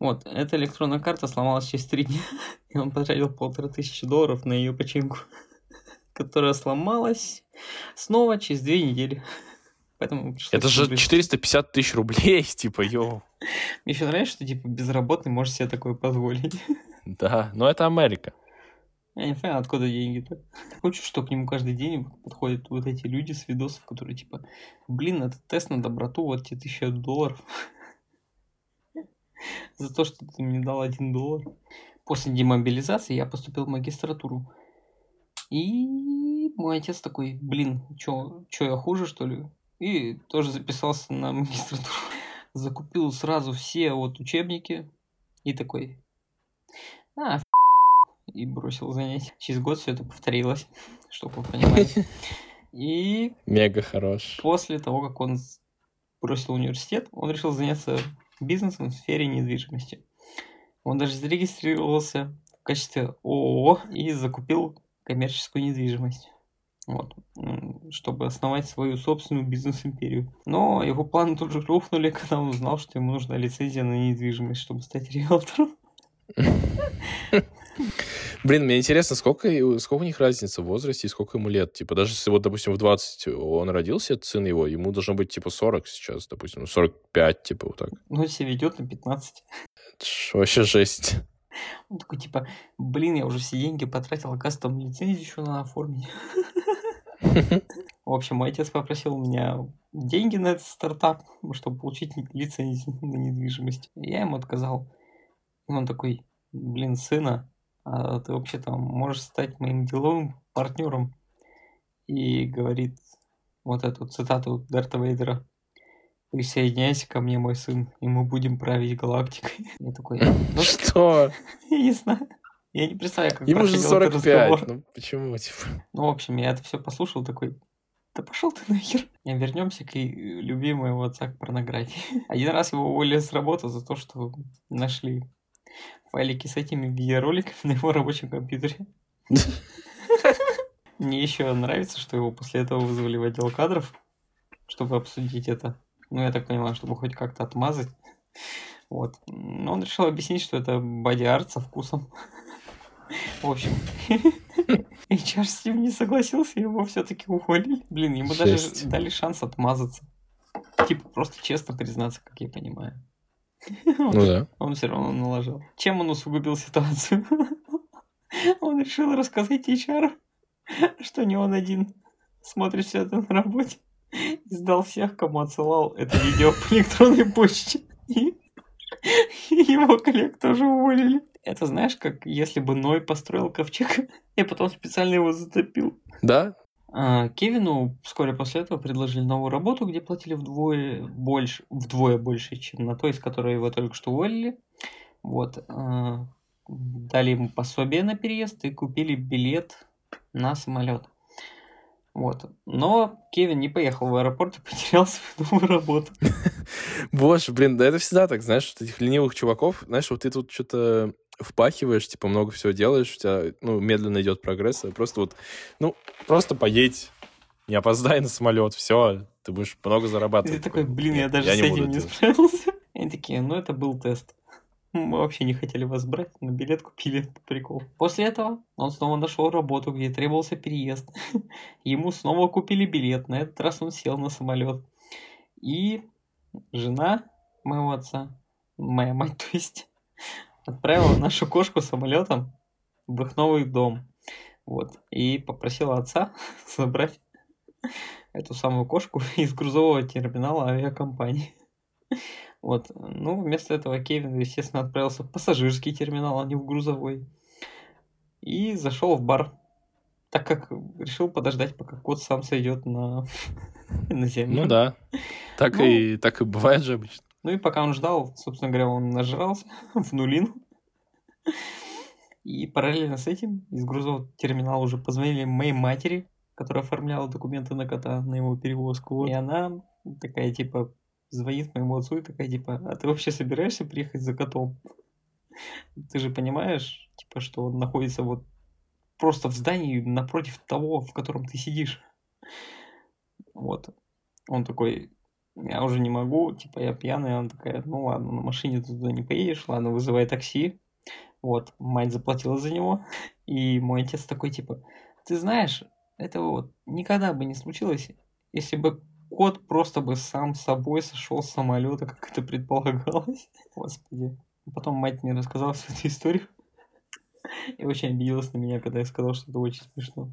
Вот, эта электронная карта сломалась через три дня, *laughs* и он потратил полторы тысячи долларов на ее починку, *laughs* которая сломалась снова через две недели. *laughs* Поэтому Это же купить. 450 тысяч рублей, типа, йоу. Мне еще нравится, что, типа, безработный может себе такое позволить. Да, но это Америка. Я не понимаю, откуда деньги-то. Хочешь, что к нему каждый день подходят вот эти люди с видосов, которые типа, блин, это тест на доброту, вот тебе тысяча долларов. За то, что ты мне дал один доллар. После демобилизации я поступил в магистратуру. И мой отец такой, блин, чё, чё я хуже, что ли? И тоже записался на магистратуру. Закупил сразу все вот учебники. И такой, а, и бросил занятия. Через год все это повторилось, чтобы вы понимали. И... Мега хорош. После того, как он бросил университет, он решил заняться бизнесом в сфере недвижимости. Он даже зарегистрировался в качестве ООО и закупил коммерческую недвижимость. Вот, чтобы основать свою собственную бизнес-империю. Но его планы тут же рухнули, *laughs* когда он узнал, что ему нужна лицензия на недвижимость, чтобы стать риэлтором. *laughs* *laughs* Блин, мне интересно, сколько, сколько у них разница в возрасте и сколько ему лет? Типа, даже если вот, допустим, в 20 он родился, сын его, ему должно быть, типа, 40 сейчас, допустим, 45, типа, вот так. Ну, себя ведет на 15. Это ж вообще жесть. *laughs* Он такой, типа, блин, я уже все деньги потратил, оказывается, там лицензию еще надо оформить. *laughs* В общем, мой отец попросил у меня деньги на этот стартап, чтобы получить лицензию на недвижимость. Я ему отказал. И он такой, блин, сына, а ты вообще там можешь стать моим деловым партнером. И говорит вот эту цитату Дарта Вейдера. Присоединяйся ко мне, мой сын, и мы будем править галактикой. *laughs* Я такой... Ну, *laughs* Что? *laughs* Я не знаю. Я не представляю, как Ему же 45, ну почему, типа? Ну, в общем, я это все послушал, такой, да пошел ты нахер. И вернемся к любимому отца к порнографии. Один раз его уволили с работы за то, что нашли файлики с этими видеороликами на его рабочем компьютере. *laughs* Мне еще нравится, что его после этого вызвали в отдел кадров, чтобы обсудить это. Ну, я так понимаю, чтобы хоть как-то отмазать. Вот. Но он решил объяснить, что это боди-арт со вкусом. В общем, HR с ним не согласился, его все-таки уволили. Блин, ему даже дали шанс отмазаться. Типа, просто честно признаться, как я понимаю. *laughs* Ну да. Он все равно налажал. Чем он усугубил ситуацию? *laughs* Он решил рассказать HR, что не он один смотрит все это на работе. И сдал всех, кому отсылал это видео по электронной почте. И *laughs* его коллег тоже уволили. Это знаешь, как если бы Ной построил ковчег и потом специально его затопил. Да, Кевину вскоре после этого предложили новую работу, где платили вдвое больше, вдвое больше, чем на той, из которой его только что уволили. Вот. А, дали ему пособие на переезд и купили билет на самолет. Вот. Но Кевин не поехал в аэропорт и *laughs* потерял свою новую работу. *laughs* Боже, блин, да это всегда так, знаешь, этих ленивых чуваков, знаешь, вот ты тут что-то впахиваешь, типа много всего делаешь, у тебя, ну, медленно идет прогресс, а просто вот, ну, просто поедь, не опоздай на самолет, все, ты будешь много зарабатывать. Ты такой, блин, я даже я с этим не справился. *laughs* Они такие, ну, это был тест. Мы вообще не хотели вас брать, но билет купили по приколу. После этого он снова нашел работу, где требовался переезд. *laughs* Ему снова купили билет. На этот раз он сел на самолет. И жена моего отца, моя мать, *laughs* то есть, отправила *laughs* нашу кошку самолетом в их новый дом. Вот. И попросила отца *laughs* забрать эту самую кошку *laughs* из грузового терминала авиакомпании. Вот. Ну, вместо этого Кевин, естественно, отправился в пассажирский терминал, а не в грузовой. И зашел в бар, так как решил подождать, пока кот сам сойдет на, на землю. Ну да. Так, ну, и, так и бывает же обычно. Ну и пока он ждал, собственно говоря, он нажрался *laughs* в нулин. И параллельно с этим из грузового терминала уже позвонили моей матери, которая оформляла документы на кота, на его перевозку. И она такая, типа, звонит моему отцу и такая, типа, а ты вообще собираешься приехать за котом? Ты же понимаешь, типа, что он находится вот просто в здании напротив того, в котором ты сидишь. Вот. Он такой, я уже не могу, типа, я пьяный. Она такая, ну ладно, на машине ты туда не поедешь, ладно, вызывай такси. Вот, мать заплатила за него. И мой отец такой, типа, ты знаешь, этого вот никогда бы не случилось, если бы кот просто бы сам собой сошел с самолета, как это предполагалось. Господи. Потом мать мне рассказала всю эту историю. *laughs* И очень обиделась на меня, когда я сказал, что это очень смешно.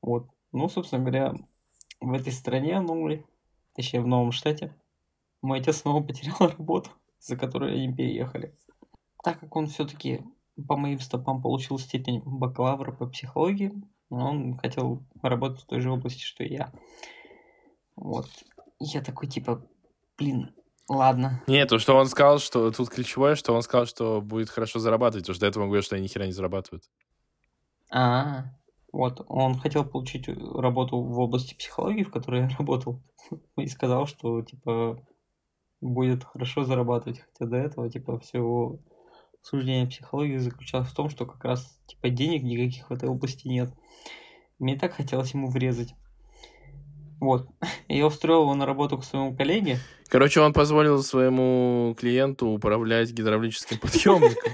Вот. Ну, собственно говоря, в этой стране, ну, точнее, в новом штате, мой отец снова потерял *laughs* работу, за которую они переехали. Так как он все-таки по моим стопам получил степень бакалавра по психологии, он хотел работать в той же области, что и я. Вот. Я такой, типа, блин, ладно. Нет, то, что он сказал, что тут ключевое, что он сказал, что будет хорошо зарабатывать, потому что до этого он говорил, что они ни хера не зарабатывают. А, вот, он хотел получить работу в области психологии, в которой я *laughs* работал, и сказал, что, типа, будет хорошо зарабатывать, хотя до этого, типа, все суждение психологии заключалось в том, что как раз, типа, денег никаких в этой области нет. Мне так хотелось ему врезать. Вот. *laughs* Я устроил его на работу к своему коллеге. Короче, он позволил своему клиенту управлять гидравлическим *laughs* подъемником.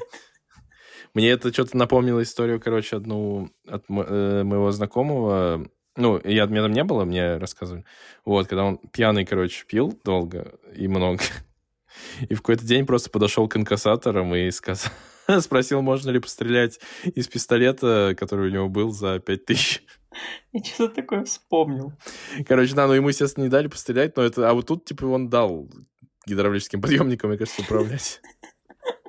Мне это что-то напомнило историю, короче, одну от э, моего знакомого. Ну, я, меня там не было, мне рассказывали. Вот, когда он пьяный, короче, пил долго и много. И в какой-то день просто подошел к инкассаторам и сказал, *laughs* спросил, можно ли пострелять из пистолета, который у него был за 5000. Я что-то такое вспомнил. Короче, да, ну ему, естественно, не дали пострелять, но это... А вот тут, типа, он дал гидравлическим *laughs* подъемником, мне кажется, управлять.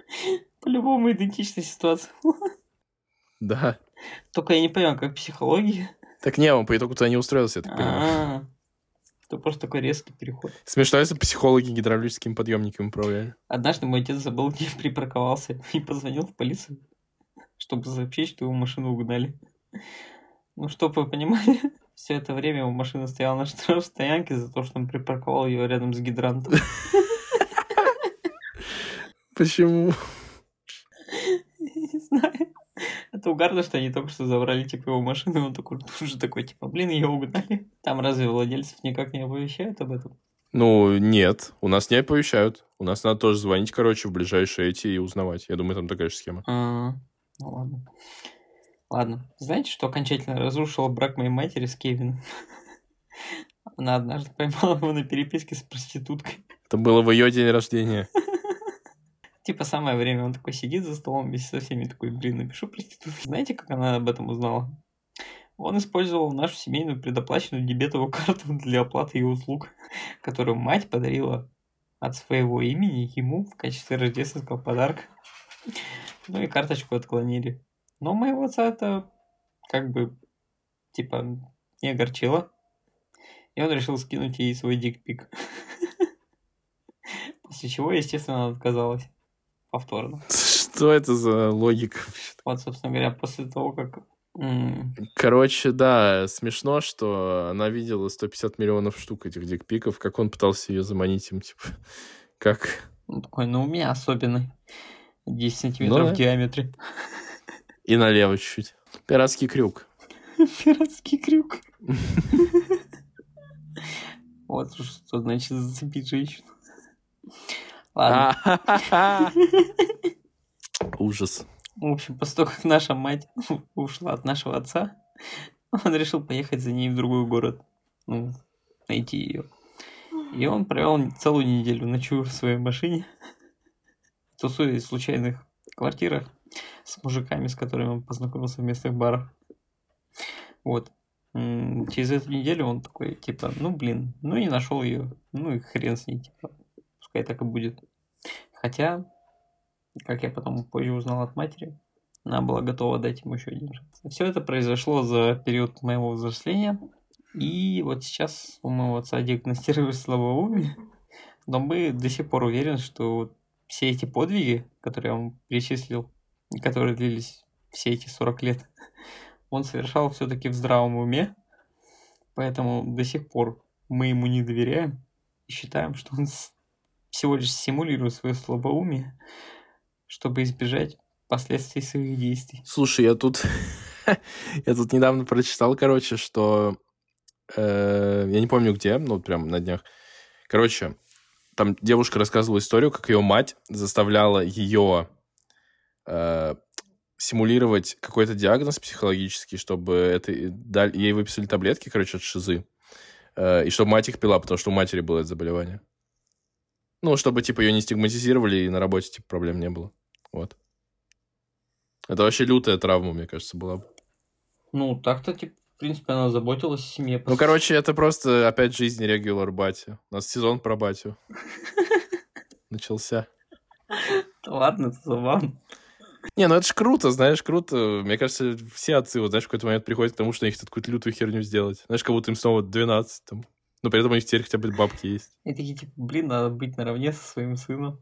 *laughs* По-любому идентичная ситуация. Да. Только я не понял, как психология. Так не, он по итогу туда не устроился, я так понимаю. Это просто такой резкий переход. Смешно, если психологи гидравлическим подъемником управляли. Однажды мой отец забыл, где припарковался, и позвонил в полицию, чтобы сообщить, что его машину угнали. Ну, чтобы вы понимали, *laughs* все это время его машина стояла на *laughs* штрафстоянке за то, что он припарковал ее рядом с гидрантом. Почему? Не знаю. Это угарно, что они только что забрали, типа, его машину, и он такой, *laughs* тут же такой, типа, блин, ее угнали. Там разве владельцев никак не оповещают об этом? Ну, нет, у нас не оповещают. У нас надо тоже звонить, короче, в ближайшие эти и узнавать. Я думаю, там такая же схема. А, ну ладно. Ладно. Знаете, что окончательно разрушило брак моей матери с Кевином? *laughs* Она однажды поймала его на переписке с проституткой. Это было в ее день рождения. *laughs* Типа самое время, он такой сидит за столом вместе со всеми, такой, блин, напишу проститутке. Знаете, как она об этом узнала? Он использовал нашу семейную предоплаченную дебетовую карту для оплаты его услуг, которую мать подарила от своего имени ему в качестве рождественского подарка. Ну и карточку отклонили. Но моего отца это как бы, типа, не огорчило. И он решил скинуть ей свой дикпик. *laughs* После чего, естественно, она отказалась. Повторно. *laughs* Что это за логика? Вот, собственно говоря, после того, как... Короче, да, смешно, что она видела 150 миллионов штук этих дикпиков, как он пытался ее заманить им, типа, *laughs* как... Ну, такой, ну, у меня особенный. 10 сантиметров да. в диаметре. И налево чуть-чуть. Пиратский крюк. *laughs* Пиратский крюк. Вот что значит зацепить женщину. Ладно. *laughs* Ужас. В общем, после того, как наша мать *laughs* ушла от нашего отца, он решил поехать за ней в другой город. Ну, найти ее. И он провел целую неделю, ночуя в своей машине, *laughs* тусуясь в случайных квартирах с мужиками, с которыми он познакомился в местных барах. Вот. Через эту неделю он такой, типа, ну блин, ну не нашел ее, ну и хрен с ней, типа, пускай так и будет. Хотя, как я потом позже узнал от матери, она была готова дать ему еще один шанс. Все это произошло за период моего взросления. И вот сейчас у моего отца диагностировали *laughs* слабоумие. Но мы до сих пор уверены, что все эти подвиги, которые вам перечислил, которые длились все эти 40 лет, *laughs* он совершал все-таки в здравом уме. Поэтому до сих пор мы ему не доверяем и считаем, что он всего лишь симулирует свое слабоумие, чтобы избежать последствий своих действий. Слушай, я тут... *laughs* я тут недавно прочитал, короче, что... э, я не помню где, ну, прям на днях. Короче, там девушка рассказывала историю, как ее мать заставляла ее э, симулировать какой-то диагноз психологический, чтобы это дали- ей выписали таблетки, короче, от шизы. Э, и чтобы мать их пила, потому что у матери было это заболевание. Ну, чтобы, типа, ее не стигматизировали и на работе, типа, проблем не было. Вот. Это вообще лютая травма, мне кажется, была. бы. Ну, так-то, типа, в принципе, она заботилась о семье. Ну, короче, это просто опять жизнь регулар батю. У нас сезон про батю. *laughs* Начался. Ладно, это забавно. Не, ну это ж круто, знаешь, круто. Мне кажется, все отцы, вот, знаешь, в какой-то момент приходят к тому, что они хотят какую-то лютую херню сделать. Знаешь, как будто им снова 12 там. Но при этом у них теперь хотя бы бабки есть. И такие, типа, блин, надо быть наравне со своим сыном.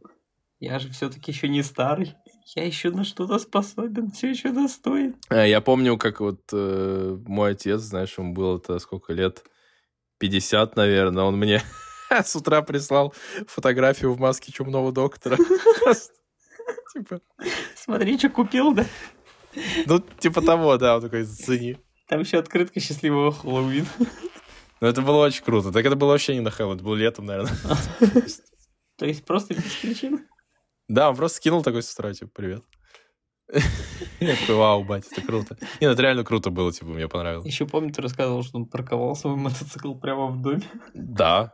Я же все-таки еще не старый. Я еще на что-то способен, все еще достоин. Э, Я помню, как вот э, мой отец, знаешь, ему было это сколько лет? 50, наверное. Он мне *laughs* с утра прислал фотографию в маске чумного доктора. *laughs* Типа, Смотри, что купил, да? ну, типа того, да, он такой, зацени. Там еще открытка счастливого Хэллоуина. Ну, это было очень круто. Так это было вообще не на Хэллоуин, это было летом, наверное. *laughs* То есть просто без причины. Да, он просто скинул такой с утра, типа, привет. Я такой, вау, батя, это круто. Не, ну это реально круто было, типа, мне понравилось. Еще помню, ты рассказывал, что он парковал свой мотоцикл прямо в доме. Да,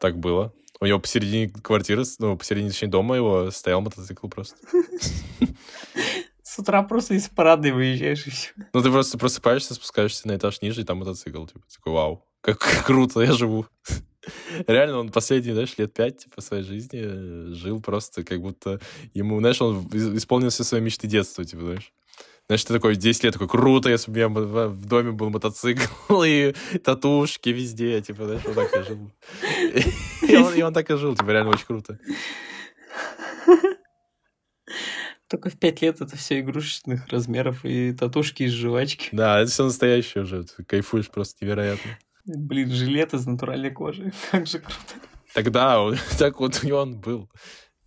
так было. У него посередине квартиры, ну, посередине, точнее, дома его стоял мотоцикл просто. С утра просто из парадной выезжаешь и все. Ну, ты просто просыпаешься, спускаешься на этаж ниже, и там мотоцикл. Типа, такой, вау, как *laughs* круто, я живу. Реально, он последние, знаешь, лет пять, типа, своей жизни э, жил просто, как будто ему, знаешь, он исполнил все свои мечты детства, типа, знаешь. Знаешь, ты такой, 10 лет, такой, круто, если бы у меня в доме был мотоцикл *laughs* и татушки везде, типа, знаешь, вот так я жил. И он, и он так и жил, типа, реально очень круто. Только в пять лет это все игрушечных размеров и татушки из жвачки. Да, это все настоящее уже, ты кайфуешь просто невероятно. Блин, жилет из натуральной кожи. *laughs* Как же круто. Тогда он, *laughs* так вот у него он был.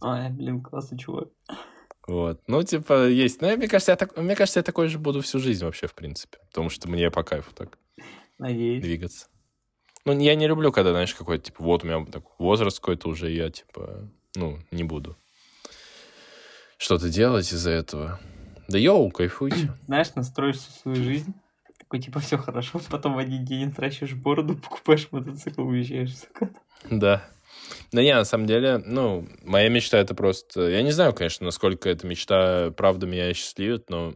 Ай, блин, классный чувак. Вот. Ну, типа, есть. Но мне кажется, я так, мне кажется, я такой же буду всю жизнь вообще, в принципе. Потому что мне по кайфу так Надеюсь. двигаться. Ну, я не люблю, когда, знаешь, какой-то, типа, вот у меня так, возраст какой-то уже, я, типа, ну, не буду что-то делать из-за этого. Да йоу, кайфуйте. Знаешь, настроишь всю свою жизнь. Такой, типа, все хорошо. *laughs* Потом в один день тращишь бороду, *laughs* покупаешь мотоцикл, уезжаешь в закат. Да. Да не, на самом деле, ну, моя мечта это просто... Я не знаю, конечно, насколько эта мечта правда меня счастливит, но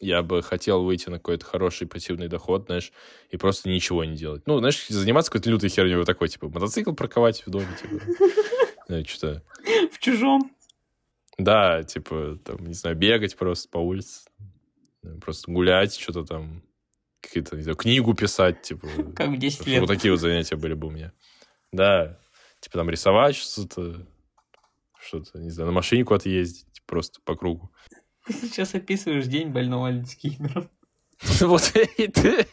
я бы хотел выйти на какой-то хороший пассивный доход, знаешь, и просто ничего не делать. Ну, знаешь, заниматься какой-то лютой херней, вот такой, типа, мотоцикл парковать в доме, типа. *laughs* Ну, что-то... В чужом. Да, типа, там, не знаю, бегать просто по улице. Просто гулять, что-то там, какие-то, не знаю, книгу писать, типа. *laughs* Как в 10 Чтобы лет. Вот такие вот занятия были бы у меня. Да. Типа там рисовать что-то, что-то, не знаю, на машине куда-то ездить. Типа, просто по кругу. Ты сейчас описываешь день больного Альцгеймером. *laughs* *laughs* Вот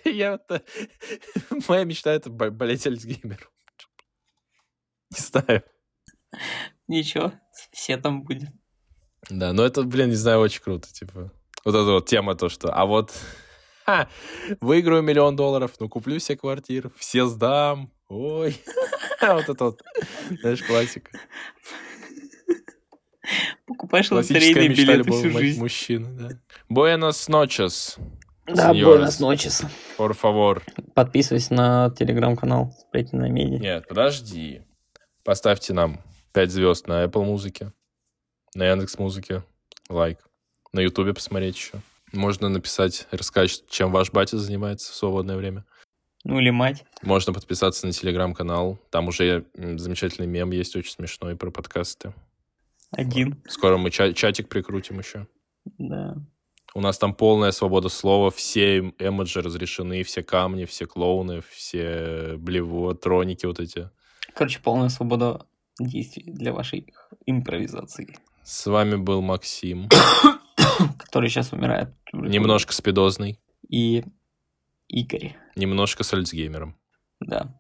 я вот... Моя мечта — это бо- болеть Альцгеймером. Не знаю. Ничего, все там будем. Да, но это, блин, не знаю, очень круто, типа. Вот эта вот тема то, что... А вот ха, выиграю миллион долларов, ну, куплю все квартиры, все сдам, ой. *laughs* Вот это вот, знаешь, классика. Покупаешь лотерейные билеты всю жизнь. мужчины, да. Buenos noches, Да, buenas noches. por favor. Подписывайся на телеграм-канал Сплетни на меди. Нет, подожди. Поставьте нам 5 звезд на Apple музыке, на Яндекс музыке, лайк. На Ютубе посмотреть еще. Можно написать, рассказать, чем ваш батя занимается в свободное время. Ну или мать. Можно подписаться на телеграм-канал. Там уже замечательный мем есть, очень смешной, про подкасты. Один. Скоро мы ча- чатик прикрутим еще. Да. У нас там полная свобода слова, все эм- эмоджи разрешены, все камни, все клоуны, все блевотроники вот эти. Короче, полная свобода действий для вашей импровизации, С вами был Максим, *coughs* *coughs* который сейчас умирает. немножко спидозный, И Игорь. немножко с Альцгеймером. Да.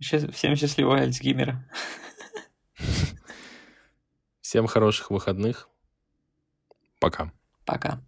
Щас- Всем счастливого Альцгеймера. *laughs* Всем хороших выходных. Пока. Пока.